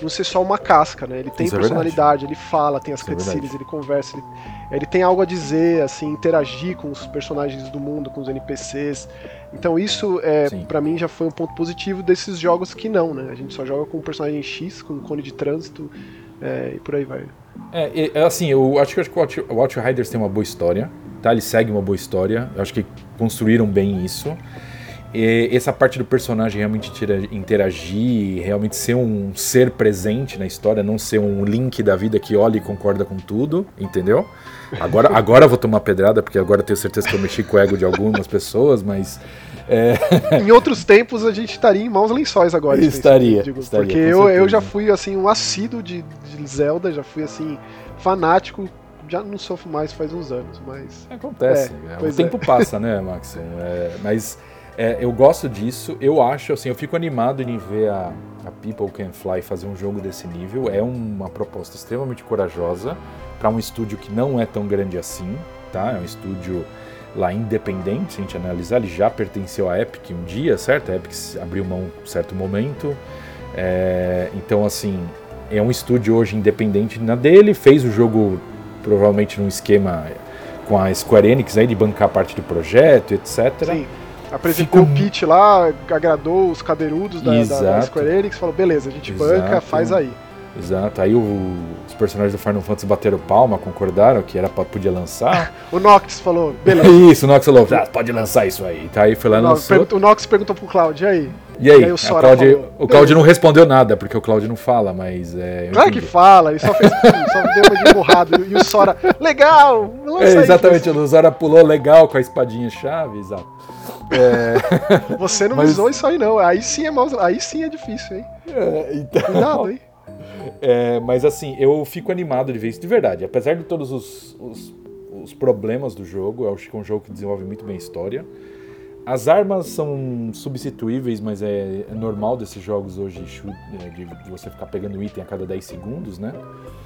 Speaker 1: não ser só uma casca, né? Ele tem
Speaker 2: Isso é
Speaker 1: personalidade, ele fala, tem as
Speaker 2: é
Speaker 1: cutscenes,
Speaker 2: verdade.
Speaker 1: ele conversa, ele, ele tem algo a dizer, assim, interagir com os personagens do mundo, com os NPCs. Então isso, é, para mim, já foi um ponto positivo desses jogos que não, né? A gente só joga com o personagem X, com o cone de trânsito é, e por aí vai.
Speaker 2: É, é assim, eu acho que, acho que o Outriders tem uma boa história, tá? Ele segue uma boa história. Eu acho que construíram bem isso. E essa parte do personagem realmente interagir, realmente ser um ser presente na história, não ser um link da vida que olha e concorda com tudo, entendeu? Agora, agora eu vou tomar pedrada, porque agora eu tenho certeza que eu mexi com o ego de algumas pessoas, mas é,
Speaker 1: em outros tempos a gente estaria em maus lençóis agora.
Speaker 2: Estaria,
Speaker 1: digo,
Speaker 2: estaria,
Speaker 1: porque eu, eu já fui assim um assíduo de, de Zelda, já fui assim fanático, já não sofro mais faz uns anos, mas
Speaker 2: Acontece.
Speaker 1: É,
Speaker 2: é, o
Speaker 1: pois
Speaker 2: tempo passa, né, Max? É, mas é, eu gosto disso. Eu acho, assim, eu fico animado em ver a, a People Can Fly fazer um jogo desse nível. É uma proposta extremamente corajosa para um estúdio que não é tão grande assim, tá? É um estúdio lá independente, se a gente analisar. Ele já pertenceu à Epic um dia, certo? A Epic abriu mão em certo momento. É, então, assim, é um estúdio hoje independente na dele. Fez o jogo provavelmente num esquema com a Square Enix aí de bancar parte do projeto, etc.
Speaker 1: sim. Apresentou
Speaker 2: Fico-
Speaker 1: o pitch lá, agradou os cadeirudos da, da. Square Enix, falou, beleza, a gente
Speaker 2: Exato.
Speaker 1: banca, faz aí.
Speaker 2: Exato. Aí o- os personagens do Final Fantasy bateram palma, concordaram que era pra, podia lançar.
Speaker 1: O Noctis falou, beleza.
Speaker 2: isso, o Nox falou, ah, pode lançar isso aí. Tá aí foi lá e
Speaker 1: O Nox,
Speaker 2: lançou.
Speaker 1: perguntou- o Nox perguntou pro Cloud, e aí?
Speaker 2: E aí,
Speaker 1: e aí o Sora falou,
Speaker 2: o Claudio não respondeu nada, porque o Claudio não fala, mas é.
Speaker 1: Claro que fala, ele só fez só deu uma de emburrada. E o Sora, legal!
Speaker 2: É, exatamente, o Zora pulou legal com a espadinha chave, exato. É,
Speaker 1: Você não
Speaker 2: Mas-
Speaker 1: usou isso aí, não. Aí sim é aí sim é difícil, hein?
Speaker 2: é, então,
Speaker 1: Cuidado, hein?
Speaker 2: É, mas assim, eu fico animado de ver isso de verdade. Apesar de todos os, os, os problemas do jogo, eu acho que é um jogo que desenvolve muito bem a história. As armas são substituíveis, mas é, é normal desses jogos hoje é, de você ficar pegando item a cada 10 segundos, né?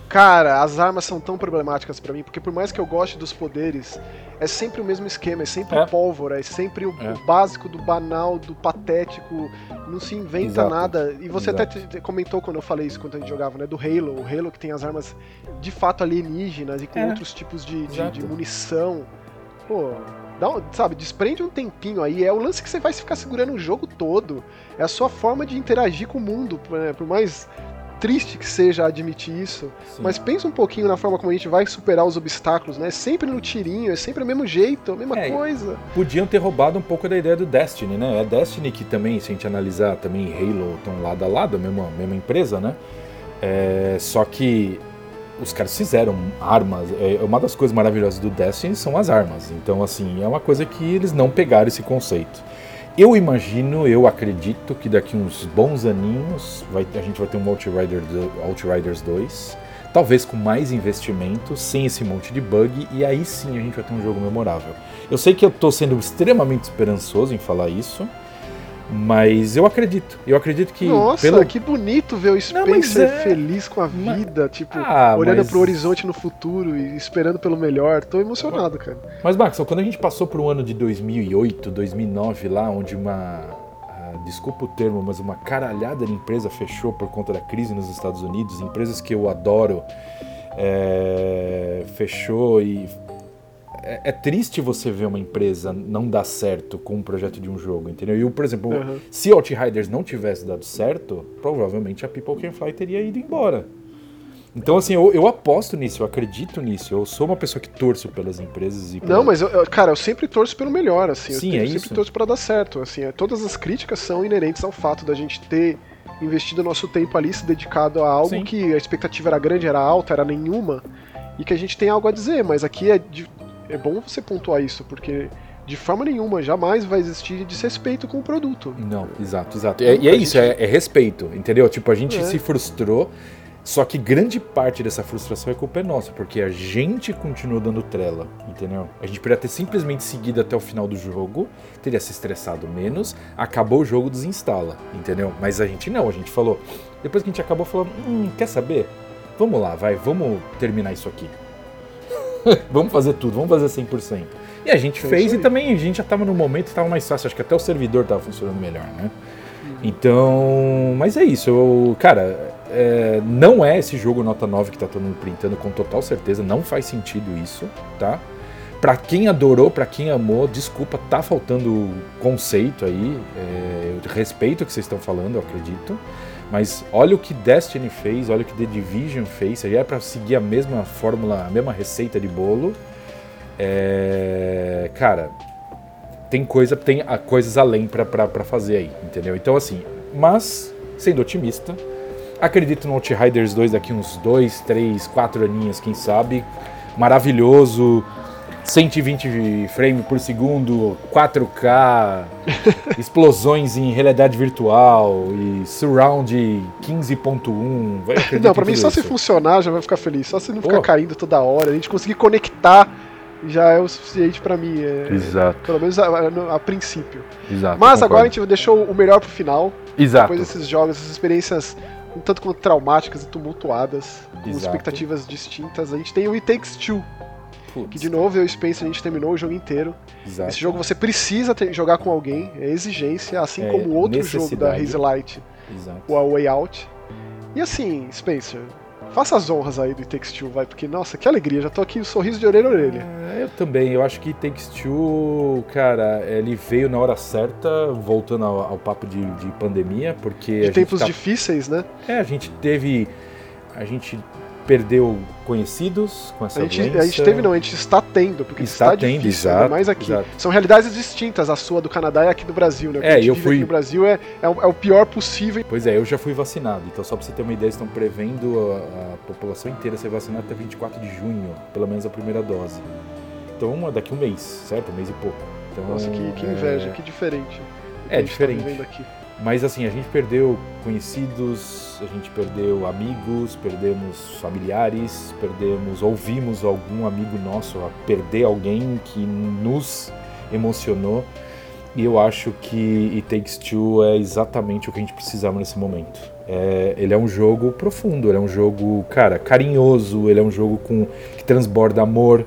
Speaker 1: Cara, as armas são tão problemáticas pra mim, porque por mais que eu goste dos poderes, é sempre o mesmo esquema, é sempre
Speaker 2: É.
Speaker 1: o pólvora, é sempre o,
Speaker 2: É.
Speaker 1: o básico do banal, do patético, não se inventa
Speaker 2: Exato.
Speaker 1: nada. E você
Speaker 2: Exato.
Speaker 1: até te- te comentou quando eu falei isso, quando a gente jogava, né, do Halo, o Halo que tem as armas de fato alienígenas e com
Speaker 2: É.
Speaker 1: outros tipos de, de, de munição. Pô, dá um- sabe, desprende um tempinho aí, é o lance que você vai ficar segurando o jogo todo. É a sua forma de interagir com o mundo, né, por mais triste que seja admitir isso.
Speaker 2: Sim.
Speaker 1: Mas pensa um pouquinho na forma como a gente vai superar os obstáculos, né? Sempre no tirinho, é sempre o mesmo jeito, a mesma
Speaker 2: É,
Speaker 1: coisa.
Speaker 2: Podiam ter roubado um pouco da ideia do Destiny, né? É Destiny que também, se a gente analisar, também Halo estão lado a lado, a mesma, mesma empresa, né? É, só que os caras fizeram armas. É, uma das coisas maravilhosas do Destiny são as armas. Então, assim, é uma coisa que eles não pegaram esse conceito. Eu imagino, eu acredito que daqui uns bons aninhos vai, a gente vai ter um Outrider, do- Outriders 2. Talvez com mais investimento, sem esse monte de bug, e aí sim a gente vai ter um jogo memorável. Eu sei que eu tô sendo extremamente esperançoso em falar isso, mas eu acredito. Eu acredito que.
Speaker 1: Nossa,
Speaker 2: pelo...
Speaker 1: que bonito ver o
Speaker 2: Não, mas
Speaker 1: Spencer
Speaker 2: é-
Speaker 1: feliz com a
Speaker 2: Mas-
Speaker 1: vida, tipo,
Speaker 2: Ah,
Speaker 1: olhando
Speaker 2: mas-
Speaker 1: pro horizonte no futuro e esperando pelo melhor. Tô emocionado, cara.
Speaker 2: Mas, Max, quando a gente passou por um ano de 2008, 2009 lá, onde uma. ah, desculpa o termo, mas uma caralhada de empresa fechou por conta da crise nos Estados Unidos, empresas que eu adoro é, fechou e. É, é triste você ver uma empresa não dar certo com um projeto de um jogo, entendeu? E, por exemplo,
Speaker 1: Uhum.
Speaker 2: se Outriders não tivesse dado certo, provavelmente a People Can Fly teria ido embora. Então, assim, eu, eu aposto nisso, eu acredito nisso. Eu sou uma pessoa que torço pelas empresas e.
Speaker 1: Não, mas, eu, eu, cara, eu sempre torço pelo melhor, assim.
Speaker 2: Sim,
Speaker 1: eu,
Speaker 2: é
Speaker 1: sempre
Speaker 2: isso.
Speaker 1: torço pra dar certo. Assim, é, todas as críticas são inerentes ao fato da gente ter investido nosso tempo ali, se dedicado a algo
Speaker 2: Sim.
Speaker 1: que a expectativa era grande, era alta, era nenhuma, e que a gente tem algo a dizer. Mas aqui é, de- é bom você pontuar isso, porque de forma nenhuma jamais vai existir desrespeito com o produto.
Speaker 2: Não, exato, exato. E é, e é isso, é, é respeito, entendeu? Tipo, a gente
Speaker 1: É.
Speaker 2: se frustrou, só que grande parte dessa frustração é culpa nossa, porque a gente continuou dando trela, entendeu? A gente poderia ter simplesmente seguido até o final do jogo, teria se estressado menos, acabou o jogo, desinstala, entendeu? Mas a gente não, a gente falou. Depois que a gente acabou, falou: hum, quer saber? Vamos lá, vai, vamos terminar isso aqui. vamos fazer tudo, vamos fazer 100%. E a gente
Speaker 1: É
Speaker 2: fez e também a gente já tava no momento que tava mais fácil, acho que até o servidor tava funcionando melhor, né? Então, mas é isso, eu, cara, é, não é esse jogo nota 9 que tá todo mundo printando com total certeza, não faz sentido isso, tá? Pra quem adorou, pra quem amou, desculpa, tá faltando conceito aí, é, eu respeito o que vocês estão falando, eu acredito, mas olha o que Destiny fez, olha o que The Division fez, se é pra seguir a mesma fórmula, a mesma receita de bolo, é, cara, tem coisa, tem coisas além pra fazer aí, entendeu? Então assim, mas sendo otimista, acredito no Outriders 2 daqui uns 2, 3, 4 aninhos, quem sabe. Maravilhoso, 120 frames por segundo, 4K, explosões em realidade virtual e surround 15.1. vai, acredito
Speaker 1: Não, pra mim só se funcionar já vai ficar feliz. Só se não ficar
Speaker 2: Pô.
Speaker 1: caindo toda hora, a gente conseguir conectar já é o suficiente pra mim. é-
Speaker 2: Exato,
Speaker 1: Pelo menos a, a- a princípio.
Speaker 2: exato.
Speaker 1: Mas agora a gente deixou o melhor pro final.
Speaker 2: Exato.
Speaker 1: Depois desses jogos, essas experiências um tanto quanto traumáticas e tumultuadas, com
Speaker 2: Exato.
Speaker 1: expectativas distintas, a gente tem o It Takes Two,
Speaker 2: Putz,
Speaker 1: que de novo eu e o Spencer a gente terminou o jogo inteiro.
Speaker 2: exato.
Speaker 1: Esse jogo você precisa ter- jogar com alguém, é exigência, assim
Speaker 2: É,
Speaker 1: como o outro jogo da. Hazelight,
Speaker 2: Exato.
Speaker 1: o A Way Out. E assim, Spencer, faça as honras aí do It Takes Two, vai, porque nossa, que alegria, já tô aqui, um sorriso de orelha a orelha.
Speaker 2: É, eu também, eu acho que Takes Two, cara, ele veio na hora certa, voltando ao, ao papo de, de pandemia, porque
Speaker 1: De tempos
Speaker 2: tá-
Speaker 1: difíceis, né?
Speaker 2: É, a gente teve. A gente perdeu conhecidos com essa
Speaker 1: A gente,
Speaker 2: doença.
Speaker 1: a gente teve, não, a gente está tendo, porque
Speaker 2: Está
Speaker 1: está,
Speaker 2: tendo,
Speaker 1: difícil,
Speaker 2: exato,
Speaker 1: ainda mais aqui.
Speaker 2: exato.
Speaker 1: São realidades distintas, a sua do Canadá e aqui do Brasil, né? O que
Speaker 2: É,
Speaker 1: a gente
Speaker 2: eu fui-
Speaker 1: aqui no Brasil é, é, o, é o pior possível.
Speaker 2: Pois é, eu já fui vacinado, então só pra você ter uma ideia, estão prevendo a, a população inteira ser vacinada até 24 de junho, pelo menos a primeira dose. Então, daqui um mês, certo? Um mês e pouco. Então,
Speaker 1: Nossa, que, que
Speaker 2: é,
Speaker 1: inveja, que diferente.
Speaker 2: É,
Speaker 1: tá
Speaker 2: diferente.
Speaker 1: vivendo aqui.
Speaker 2: Mas assim, a gente perdeu conhecidos, a gente perdeu amigos, perdemos familiares, perdemos, ouvimos algum amigo nosso perder alguém que nos emocionou. E eu acho que It Takes Two é exatamente o que a gente precisava nesse momento. É, ele é um jogo profundo, ele é um jogo, cara, carinhoso, ele é um jogo com que transborda amor.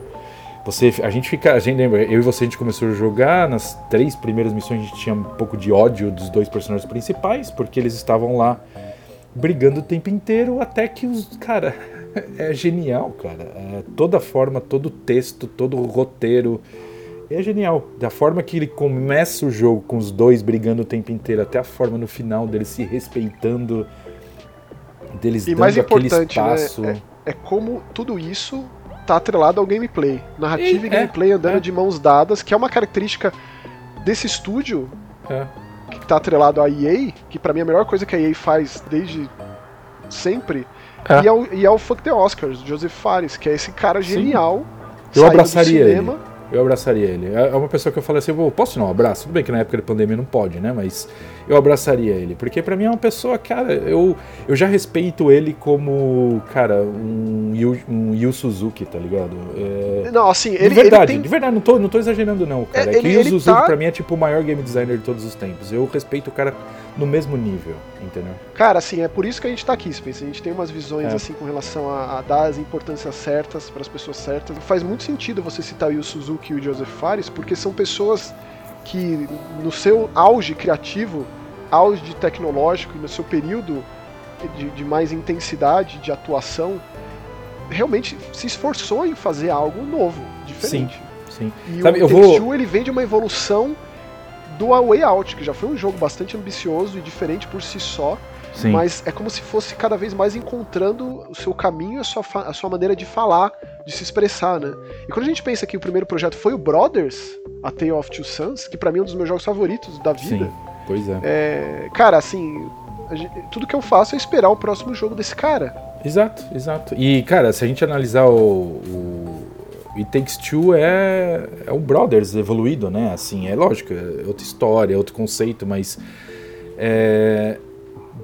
Speaker 2: Você, a gente fica, a gente lembra, eu e você a gente começou a jogar nas três primeiras missões a gente tinha um pouco de ódio dos dois personagens principais porque eles estavam lá brigando o tempo inteiro até que os, cara, é genial, cara. É, toda a forma, todo o texto, todo o roteiro é genial. Da forma que ele começa o jogo com os dois brigando o tempo inteiro até a forma no final deles se respeitando, deles
Speaker 1: E
Speaker 2: dando
Speaker 1: mais
Speaker 2: aquele
Speaker 1: importante, né,
Speaker 2: espaço.
Speaker 1: É como tudo isso tá atrelado ao gameplay. Narrativa
Speaker 2: E-
Speaker 1: e, gameplay andando
Speaker 2: é.
Speaker 1: de mãos dadas, que é uma característica desse estúdio
Speaker 2: É.
Speaker 1: que tá atrelado à EA, que pra mim é a melhor coisa que a EA faz desde sempre.
Speaker 2: É.
Speaker 1: E, é o, e é o Fuck the Oscars, Joseph Fares, que é esse cara
Speaker 2: Sim.
Speaker 1: genial.
Speaker 2: Eu
Speaker 1: saindo do
Speaker 2: abraçaria
Speaker 1: cinema.
Speaker 2: Eu abraçaria ele. É uma pessoa que eu falei assim, "Pô, posso dar um abraço? Tudo bem que na época da pandemia não pode, né? Mas eu abraçaria ele. Porque pra mim é uma pessoa, cara, eu, eu já respeito ele como, cara, um Yu, um Yu Suzuki, tá ligado? É,
Speaker 1: Não, assim,
Speaker 2: de
Speaker 1: ele,
Speaker 2: verdade,
Speaker 1: ele
Speaker 2: de
Speaker 1: tem.
Speaker 2: verdade, não tô, não tô exagerando não, cara.
Speaker 1: É,
Speaker 2: É, que
Speaker 1: ele-
Speaker 2: o Yu Suzuki
Speaker 1: tá-
Speaker 2: pra mim é tipo o maior game designer de todos os tempos. Eu respeito o cara no mesmo nível, entendeu?
Speaker 1: Cara, assim, é por isso que a gente tá aqui, Spencer. A gente tem umas visões,
Speaker 2: É.
Speaker 1: assim, com relação a, a dar as importâncias certas para as pessoas certas. Faz muito sentido você citar o Yu Suzuki e o Joseph Fares, porque são pessoas que, no seu auge criativo, auge tecnológico e no seu período de, de mais intensidade de atuação, realmente se esforçou em fazer algo novo, diferente.
Speaker 2: Sim.
Speaker 1: E
Speaker 2: Sabe,
Speaker 1: o Take
Speaker 2: vou-
Speaker 1: ele vem de uma evolução do A Way Out, que já foi um jogo bastante ambicioso e diferente por si só, Sim. mas é como se fosse cada vez mais encontrando o seu caminho, a sua, a sua maneira de falar, de se expressar, né? E quando a gente pensa que o primeiro projeto foi o Brothers, A Tale of Two Sons, que para mim é um dos meus jogos favoritos da vida. Sim,
Speaker 2: pois é.
Speaker 1: é cara, assim, tudo que eu faço é esperar o próximo jogo desse cara.
Speaker 2: Exato, exato. E, cara, se a gente analisar o, o It Takes Two é, é o Brothers evoluído, né? Assim, é lógico, é outra história, é outro conceito, mas é,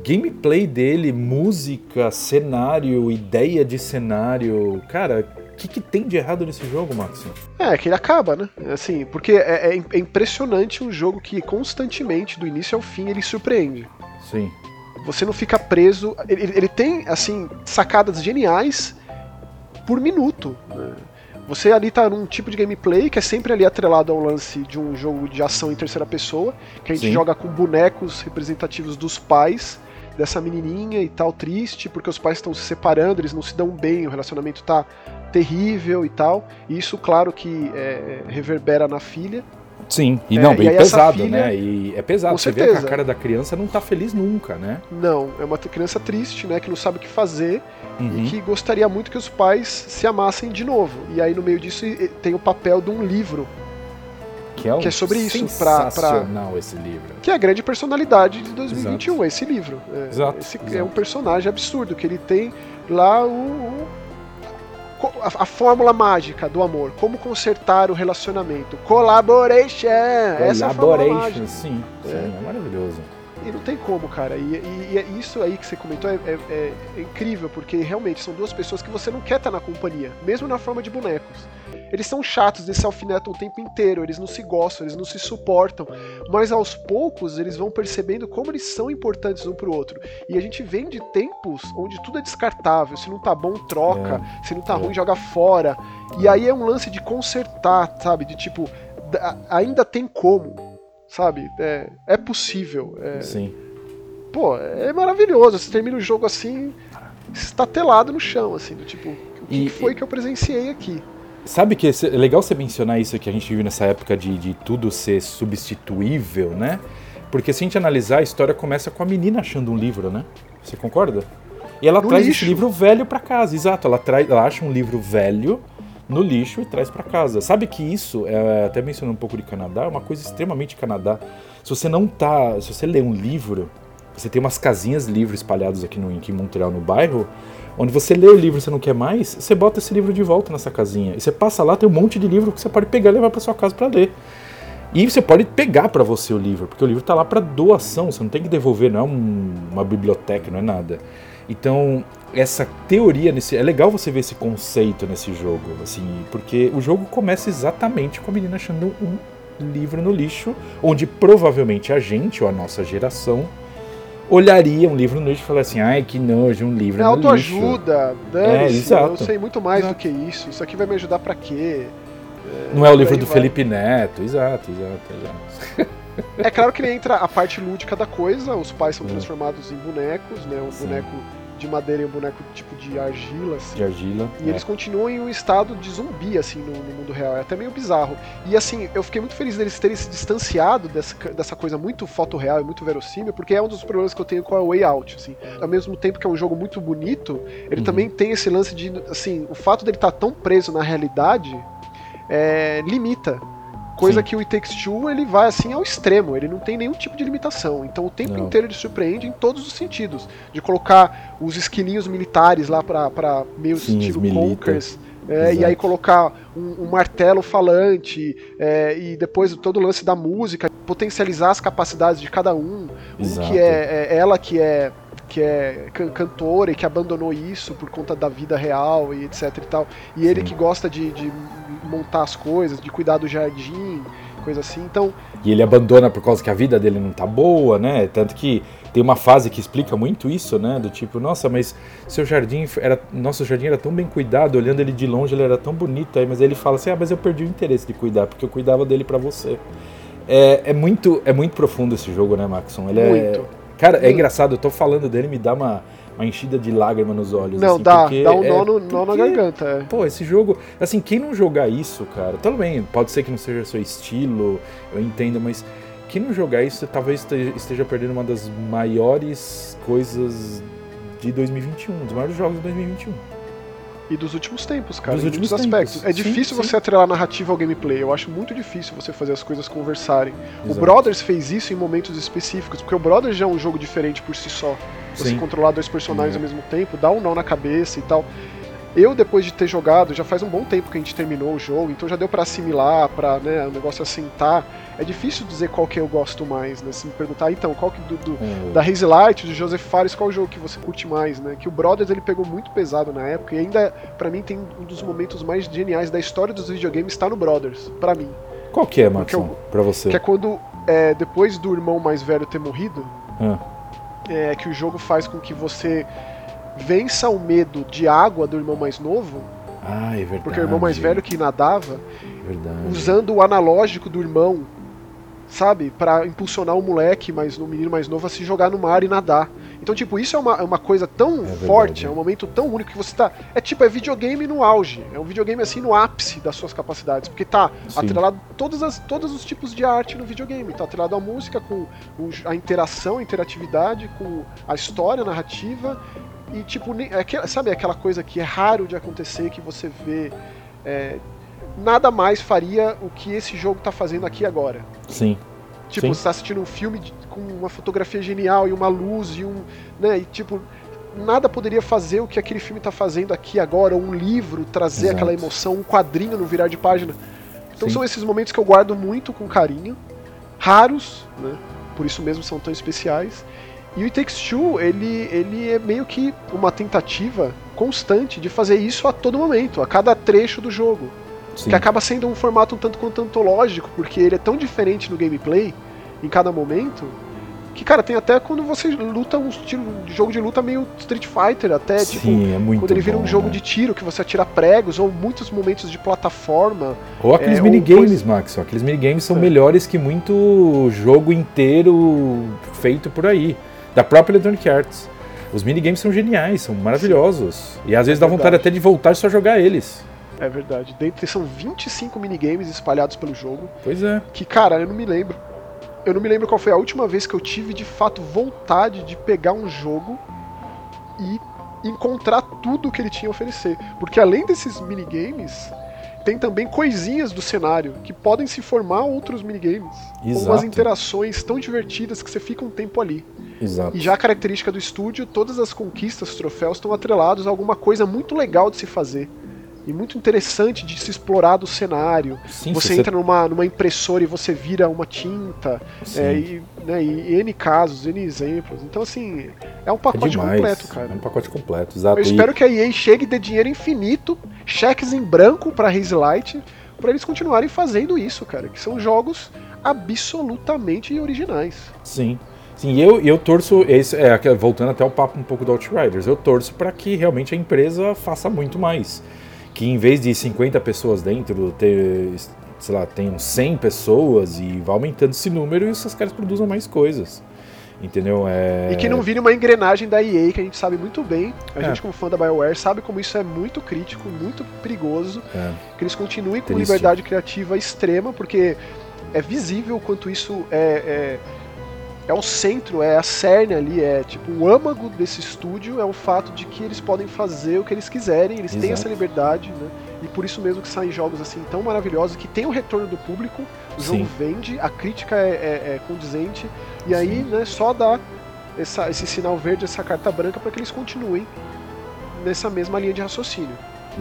Speaker 2: gameplay dele, música, cenário, ideia de cenário, cara, que, que, tem de errado nesse jogo, Max?
Speaker 1: É, que ele acaba, né? Assim, porque é, é, é impressionante um jogo que constantemente, do início ao fim, ele surpreende.
Speaker 2: Sim.
Speaker 1: Você não fica preso. Ele, ele tem, assim, sacadas geniais por minuto. Né? Você ali tá num tipo de gameplay que é sempre ali atrelado ao lance de um jogo de ação em terceira pessoa, que a gente Sim. joga com bonecos representativos dos pais dessa menininha e tal, triste, porque os pais estão se separando, eles não se dão bem, o relacionamento tá terrível e tal. E isso, claro, que é, reverbera na filha.
Speaker 2: Sim, e não, é, bem e pesado, filha, né? E é pesado. Você certeza. vê que a cara da criança não tá feliz nunca, né?
Speaker 1: Não, é uma criança triste, né? Que não sabe o que fazer uhum. e que gostaria muito que os pais se amassem de novo. E aí no meio disso tem o papel de um livro.
Speaker 2: Que é, um
Speaker 1: que é sobre isso,
Speaker 2: pra, pra. esse livro.
Speaker 1: Que é a grande personalidade de 2021, Exato. esse livro. É,
Speaker 2: Exato.
Speaker 1: Esse
Speaker 2: Exato.
Speaker 1: é um personagem absurdo, que ele tem lá o, o a, a, fórmula mágica do amor, como consertar o relacionamento. Collaboration! Essa é a fórmula mágica.
Speaker 2: sim, sim, é, é maravilhoso.
Speaker 1: E não tem como, cara. E, e, e é isso aí que você comentou é, é, é, é, incrível, porque realmente são duas pessoas que você não quer estar na companhia, mesmo na forma de bonecos. Eles são chatos, eles se alfinetam o tempo inteiro, eles não se gostam, eles não se suportam, mas aos poucos eles vão percebendo como eles são importantes um pro outro. E a gente vem de tempos onde tudo é descartável, se não tá bom, troca, é. se não tá ruim, joga fora. E aí é um lance de consertar, sabe? De tipo, ainda tem como sabe? É, é possível. É,
Speaker 2: Sim.
Speaker 1: Pô, é maravilhoso. Você termina o jogo assim, estatelado no chão, assim, do tipo, o que e, foi que eu presenciei aqui?
Speaker 2: Sabe que é legal você mencionar isso que a gente vive nessa época de, de tudo ser substituível, né? Porque se a gente analisar, a história começa com a menina achando um livro, né? Você concorda? E ela no traz lixo. esse livro velho para casa, exato. Ela, traz, ela acha um livro velho no lixo e traz para casa. Sabe que isso, é, até mencionando um pouco de Canadá, é uma coisa extremamente Canadá. Se você não tá, se você lê um livro, você tem umas casinhas livros espalhadas aqui, no, aqui em Montreal, no bairro, onde você lê o livro e você não quer mais, você bota esse livro de volta nessa casinha. E você passa lá, tem um monte de livro que você pode pegar e levar para sua casa para ler. E você pode pegar para você o livro, porque o livro está lá para doação, você não tem que devolver, não é um, uma biblioteca, não é nada. Então, essa teoria nesse é legal você ver esse conceito nesse jogo, assim, porque o jogo começa exatamente com a menina achando um livro no lixo, onde provavelmente a gente ou a nossa geração olharia um livro no lixo e falaria assim, ai que nojo, um livro é no
Speaker 1: lixo. autoajuda, é, exato. eu sei muito mais exato. do que isso, isso aqui vai me ajudar para quê?
Speaker 2: É, não é o livro do vai. Felipe Neto, exato, exato, exato.
Speaker 1: É claro que entra a parte lúdica da coisa, os pais são transformados em bonecos, né? Um Sim. boneco de madeira e um boneco tipo de argila, assim.
Speaker 2: De argila.
Speaker 1: E é. eles continuam em um estado de zumbi, assim, no, no, mundo real. É até meio bizarro. E assim, eu fiquei muito feliz deles terem se distanciado dessa, dessa coisa muito foto real e muito verossímil, porque é um dos problemas que eu tenho com a Way Out, assim. Ao mesmo tempo que é um jogo muito bonito, ele uhum. também tem esse lance de, assim, o fato dele estar tá tão preso na realidade é, limita Coisa Sim. que o It Takes Two ele vai assim ao extremo, ele não tem nenhum tipo de limitação. Então o tempo não. inteiro ele surpreende em todos os sentidos. De colocar os esquilinhos militares lá para meio Sim, estilo Conkers. É, e aí colocar um, um martelo falante é, e depois todo o lance da música, potencializar as capacidades de cada um. Exato. Um que é, é ela que é que é cantora e que abandonou isso por conta da vida real e etc e tal. E ele que gosta de, de montar as coisas, de cuidar do jardim, coisa assim. Então.
Speaker 2: E ele abandona por causa que a vida dele não tá boa, né? Tanto que tem uma fase que explica muito isso, né? Do tipo, nossa, mas seu jardim era. Nosso jardim era tão bem cuidado, olhando ele de longe, ele era tão bonito aí, mas ele fala assim, ah, mas eu perdi o interesse de cuidar, porque eu cuidava dele para você. É, é, muito, é muito profundo esse jogo, né, Maxon? Ele é muito. É, Cara, é engraçado, eu tô falando dele, me dá uma, uma enchida de lágrima nos olhos.
Speaker 1: Não,
Speaker 2: assim,
Speaker 1: dá, dá um nó, é, no, nó na garganta. É.
Speaker 2: Pô, esse jogo, assim, quem não jogar isso, cara, tudo bem, pode ser que não seja seu estilo, eu entendo, mas quem não jogar isso talvez esteja perdendo uma das maiores coisas de 2021, dos maiores jogos de 2021.
Speaker 1: E dos últimos tempos, cara,
Speaker 2: dos
Speaker 1: em
Speaker 2: últimos
Speaker 1: muitos aspectos.
Speaker 2: Tempos.
Speaker 1: É difícil
Speaker 2: sim,
Speaker 1: você atrelar a narrativa ao gameplay. Eu acho muito difícil você fazer as coisas conversarem.
Speaker 2: Exato.
Speaker 1: O Brothers fez isso em momentos específicos, porque o Brothers já é um jogo diferente por si só. Você
Speaker 2: Sim.
Speaker 1: controlar dois personagens ao mesmo tempo, dá um nó na cabeça e tal. Eu, depois de ter jogado, já faz um bom tempo que a gente terminou o jogo, então já deu pra assimilar, pra né, o negócio assentar. É difícil dizer qual que eu gosto mais, né? Se me perguntar, então, qual que do, do,
Speaker 2: O-
Speaker 1: da Haze Light, do Joseph Fares, qual o jogo que você curte mais, né? Que o Brothers ele pegou muito pesado na época e ainda, pra mim, tem um dos momentos mais geniais da história dos videogames está no Brothers, pra mim.
Speaker 2: Qual que é, Matson, pra você?
Speaker 1: Que é quando, é, depois do irmão mais velho ter morrido,
Speaker 2: Ah,
Speaker 1: é que o jogo faz com que você vença o medo de água do irmão mais novo,
Speaker 2: Ah, é verdade.
Speaker 1: porque o irmão mais velho que nadava,
Speaker 2: Verdade.
Speaker 1: usando o analógico do irmão, sabe? Pra impulsionar o moleque, mas no menino mais novo a se jogar no mar e nadar. Então, tipo, isso é uma, é uma coisa tão
Speaker 2: verdade.
Speaker 1: forte, é um momento tão único que você tá. É tipo, é videogame no auge. É um videogame assim no ápice das suas capacidades. Porque tá
Speaker 2: Sim.
Speaker 1: atrelado todas as, todos os tipos de arte no videogame. Tá atrelado a música, com a interação, a interatividade, com a história, a narrativa. E tipo, é aquela- sabe aquela coisa que é raro de acontecer, que você vê. é, nada mais faria o que esse jogo tá fazendo aqui agora.
Speaker 2: Sim.
Speaker 1: Tipo,
Speaker 2: Sim.
Speaker 1: você tá assistindo um filme de- com uma fotografia genial e uma luz e um. né? E tipo, nada poderia fazer o que aquele filme tá fazendo aqui agora, um livro, trazer
Speaker 2: Exato.
Speaker 1: aquela emoção, um quadrinho no virar de página. Então
Speaker 2: Sim.
Speaker 1: são esses momentos que eu guardo muito com carinho, raros, né? Por isso mesmo são tão especiais. E o It Takes Two, ele, ele é meio que uma tentativa constante de fazer isso a todo momento, a cada trecho do jogo
Speaker 2: Sim.
Speaker 1: que acaba sendo um formato um tanto quanto antológico, porque ele é tão diferente no gameplay, em cada momento, que, cara, tem até quando você luta um estilo de jogo de luta meio Street Fighter, até, tipo,
Speaker 2: Sim, é muito
Speaker 1: quando ele vira
Speaker 2: bom,
Speaker 1: um jogo
Speaker 2: né?
Speaker 1: de tiro, que você atira pregos, ou muitos momentos de plataforma.
Speaker 2: Ou aqueles
Speaker 1: é,
Speaker 2: minigames,
Speaker 1: coisa-
Speaker 2: Max. Aqueles minigames são
Speaker 1: É.
Speaker 2: melhores que muito jogo inteiro feito por aí. Da própria Electronic Arts. Os minigames são geniais, são maravilhosos. E às vezes
Speaker 1: É
Speaker 2: dá vontade
Speaker 1: verdade.
Speaker 2: até de voltar e só jogar eles.
Speaker 1: É verdade. Dentro, são 25 minigames espalhados pelo jogo,
Speaker 2: Pois é.
Speaker 1: que, cara, eu não me lembro. Eu não me lembro qual foi a última vez que eu tive de fato vontade de pegar um jogo e encontrar tudo que ele tinha a oferecer. Porque além desses minigames, tem também coisinhas do cenário que podem se formar outros minigames. Com umas
Speaker 2: Exato.
Speaker 1: interações tão divertidas que você fica um tempo ali.
Speaker 2: Exato.
Speaker 1: E já a característica do estúdio, todas as conquistas, troféus estão atrelados a alguma coisa muito legal de se fazer. E muito interessante de se explorar do cenário.
Speaker 2: Sim,
Speaker 1: você
Speaker 2: se
Speaker 1: entra numa, numa impressora e você vira uma tinta. É, e, né, e N casos, N exemplos. Então, assim, é um
Speaker 2: É
Speaker 1: pacote
Speaker 2: demais.
Speaker 1: completo, cara.
Speaker 2: É um pacote completo, exato.
Speaker 1: Eu
Speaker 2: E-
Speaker 1: espero que a EA chegue e dê dinheiro infinito, cheques em branco pra Haze Light, pra eles continuarem fazendo isso, cara. Que são jogos absolutamente originais.
Speaker 2: Sim. Sim, e eu, eu torço, esse, é, voltando até o papo um pouco do Outriders, eu torço para que realmente a empresa faça muito mais. Que em vez de 50 pessoas dentro, ter, sei lá, tenham 100 pessoas e vá aumentando esse número e esses caras produzam mais coisas. Entendeu? É...
Speaker 1: E que não vire uma engrenagem da EA, que a gente sabe muito bem. A
Speaker 2: É.
Speaker 1: gente, como fã da BioWare, sabe como isso é muito crítico, muito perigoso.
Speaker 2: É.
Speaker 1: Que eles continuem com
Speaker 2: Triste.
Speaker 1: liberdade criativa extrema, porque é visível o quanto isso é, é, o centro, é a cerne ali, é tipo o âmago desse estúdio é o fato de que eles podem fazer o que eles quiserem, eles têm
Speaker 2: Exato.
Speaker 1: essa liberdade, né? E por isso mesmo que saem jogos assim tão maravilhosos, que tem o retorno do público, o jogo
Speaker 2: Sim.
Speaker 1: vende, a crítica é, é- é condizente, e aí né, só dá essa- esse sinal verde, essa carta branca para que eles continuem nessa mesma linha de raciocínio.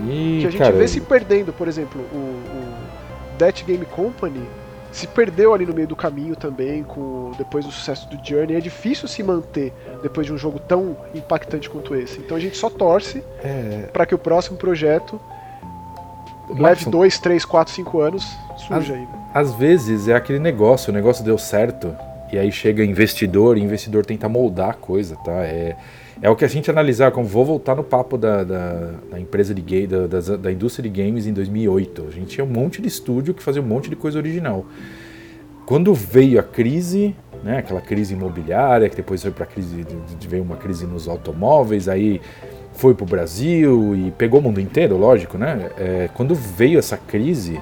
Speaker 2: E,
Speaker 1: que a gente
Speaker 2: cara,
Speaker 1: vê se perdendo, por exemplo, o, o Death Game Company se perdeu ali no meio do caminho também, com depois do sucesso do Journey. É difícil se manter depois de um jogo tão impactante quanto esse. Então a gente só torce
Speaker 2: é,
Speaker 1: para que o próximo projeto leve
Speaker 2: Watson,
Speaker 1: 2, 3, 4, 5 anos surja aí. né?
Speaker 2: Às vezes é aquele negócio, o negócio deu certo, e aí chega investidor, e o investidor tenta moldar a coisa, tá? É, é o que a gente analisar, como vou voltar no papo da, da, da empresa de game, da, da, da indústria de games em 2008. A gente tinha um monte de estúdio que fazia um monte de coisa original. Quando veio a crise, né, aquela crise imobiliária, que depois foi para crise, veio uma crise nos automóveis, aí foi para o Brasil e pegou o mundo inteiro, lógico, né? É, quando veio essa crise,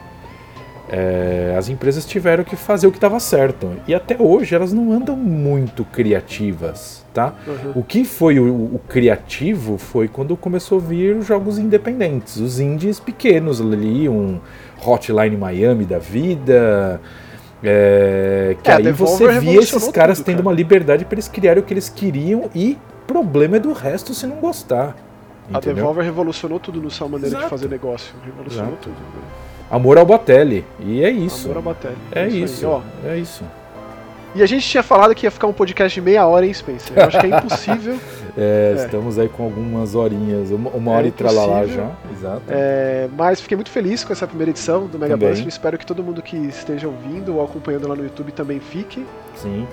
Speaker 2: é, as empresas tiveram que fazer o que estava certo. E até hoje elas não andam muito criativas, tá?
Speaker 1: Uhum.
Speaker 2: O que foi o, o criativo foi quando começou a vir jogos independentes, os indies pequenos ali, um Hotline Miami da vida. É, que
Speaker 1: É,
Speaker 2: aí você via esses caras
Speaker 1: tudo,
Speaker 2: tendo
Speaker 1: cara.
Speaker 2: uma liberdade para eles criarem o que eles queriam e problema é do resto se não gostar.
Speaker 1: A
Speaker 2: Entendeu?
Speaker 1: Devolver revolucionou tudo no sua maneira de
Speaker 2: Exato.
Speaker 1: fazer negócio. Revolucionou
Speaker 2: Exato.
Speaker 1: tudo.
Speaker 2: Amor ao Batelli. E é isso.
Speaker 1: Amor a batalha.
Speaker 2: É
Speaker 1: aí,
Speaker 2: isso.
Speaker 1: ó.
Speaker 2: É isso.
Speaker 1: E a gente tinha falado que ia ficar um podcast de meia hora, hein, Spencer? Eu acho que é impossível.
Speaker 2: É,
Speaker 1: É.
Speaker 2: estamos aí com algumas horinhas, uma, uma hora
Speaker 1: É
Speaker 2: e tralalá já. Exato.
Speaker 1: É, mas fiquei muito feliz com essa primeira edição do Mega. Buster. Espero que todo mundo que esteja ouvindo ou acompanhando lá no YouTube também fique.
Speaker 2: Sim.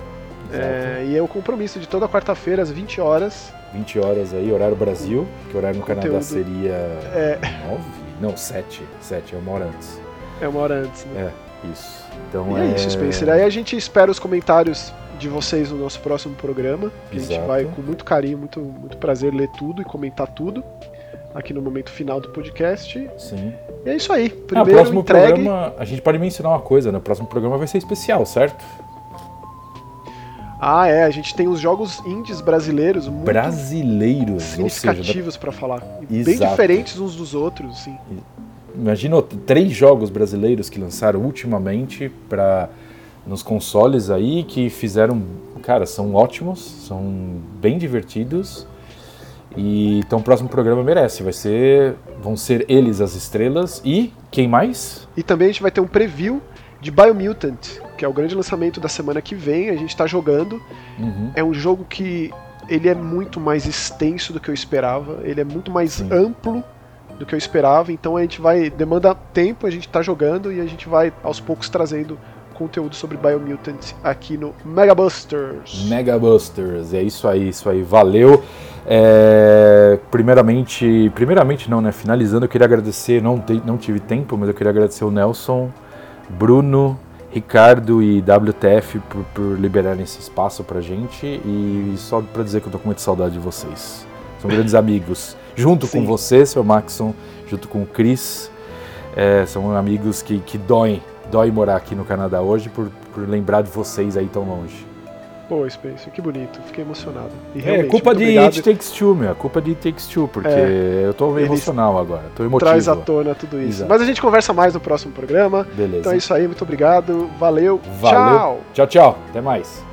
Speaker 1: É, e é o compromisso de toda quarta-feira, às 20 horas.
Speaker 2: 20 horas aí, horário Brasil, que horário no Canadá
Speaker 1: Conteúdo.
Speaker 2: seria
Speaker 1: É,
Speaker 2: 9? Não, 7. 7, é uma hora antes.
Speaker 1: é uma hora antes, né?
Speaker 2: É, isso. Então
Speaker 1: E é isso, Spencer. Aí a gente espera os comentários de vocês no nosso próximo programa. A gente
Speaker 2: Exato.
Speaker 1: vai com muito carinho, muito, muito prazer ler tudo e comentar tudo aqui no momento final do podcast.
Speaker 2: Sim.
Speaker 1: E é isso aí.
Speaker 2: Ah, o
Speaker 1: Primeiro
Speaker 2: próximo
Speaker 1: entregue.
Speaker 2: programa, a gente pode mencionar uma coisa, né? O próximo programa vai ser especial, certo?
Speaker 1: Ah, é. A gente tem os jogos indies brasileiros muito
Speaker 2: Brasileiros,
Speaker 1: significativos pra falar. E Bem
Speaker 2: Exato.
Speaker 1: diferentes uns dos outros, assim.
Speaker 2: Imagina três jogos brasileiros que lançaram ultimamente para nos consoles aí que fizeram, cara, são ótimos, são bem divertidos. E então o próximo programa merece, vai ser, vão ser eles as estrelas e quem mais?
Speaker 1: E também a gente vai ter um preview de Biomutant, que é o grande lançamento da semana que vem. A gente tá jogando.
Speaker 2: Uhum.
Speaker 1: É um jogo que ele é muito mais extenso do que eu esperava. Ele é muito mais
Speaker 2: Sim.
Speaker 1: amplo do que eu esperava. Então a gente vai demanda tempo, a gente tá jogando e a gente vai aos poucos trazendo conteúdo sobre Biomutant aqui no Mega Busters.
Speaker 2: Mega Busters, é isso aí, isso aí, valeu. É, primeiramente, primeiramente não, né? Finalizando, eu queria agradecer, não, não tive tempo, mas eu queria agradecer o Nelson, Bruno, Ricardo e WTF por, por liberarem esse espaço pra gente e só pra dizer que eu tô com muita saudade de vocês. São grandes amigos. Junto com
Speaker 1: Sim.
Speaker 2: você, seu Maxon, junto com o Chris, é, são amigos que, que doem, dói morar aqui no Canadá hoje por, por lembrar de vocês aí tão longe.
Speaker 1: Pô, Spencer, que bonito. Fiquei emocionado. E
Speaker 2: É, culpa de
Speaker 1: obrigado.
Speaker 2: It Takes Two, meu. Culpa de It Takes Two, porque
Speaker 1: É.
Speaker 2: eu tô emocional agora. Tô emotivo.
Speaker 1: Traz à tona tudo isso.
Speaker 2: Exato.
Speaker 1: Mas a gente conversa mais no próximo programa.
Speaker 2: Beleza.
Speaker 1: Então é isso aí, muito obrigado. Valeu.
Speaker 2: Valeu.
Speaker 1: Tchau.
Speaker 2: Tchau, tchau. Até mais.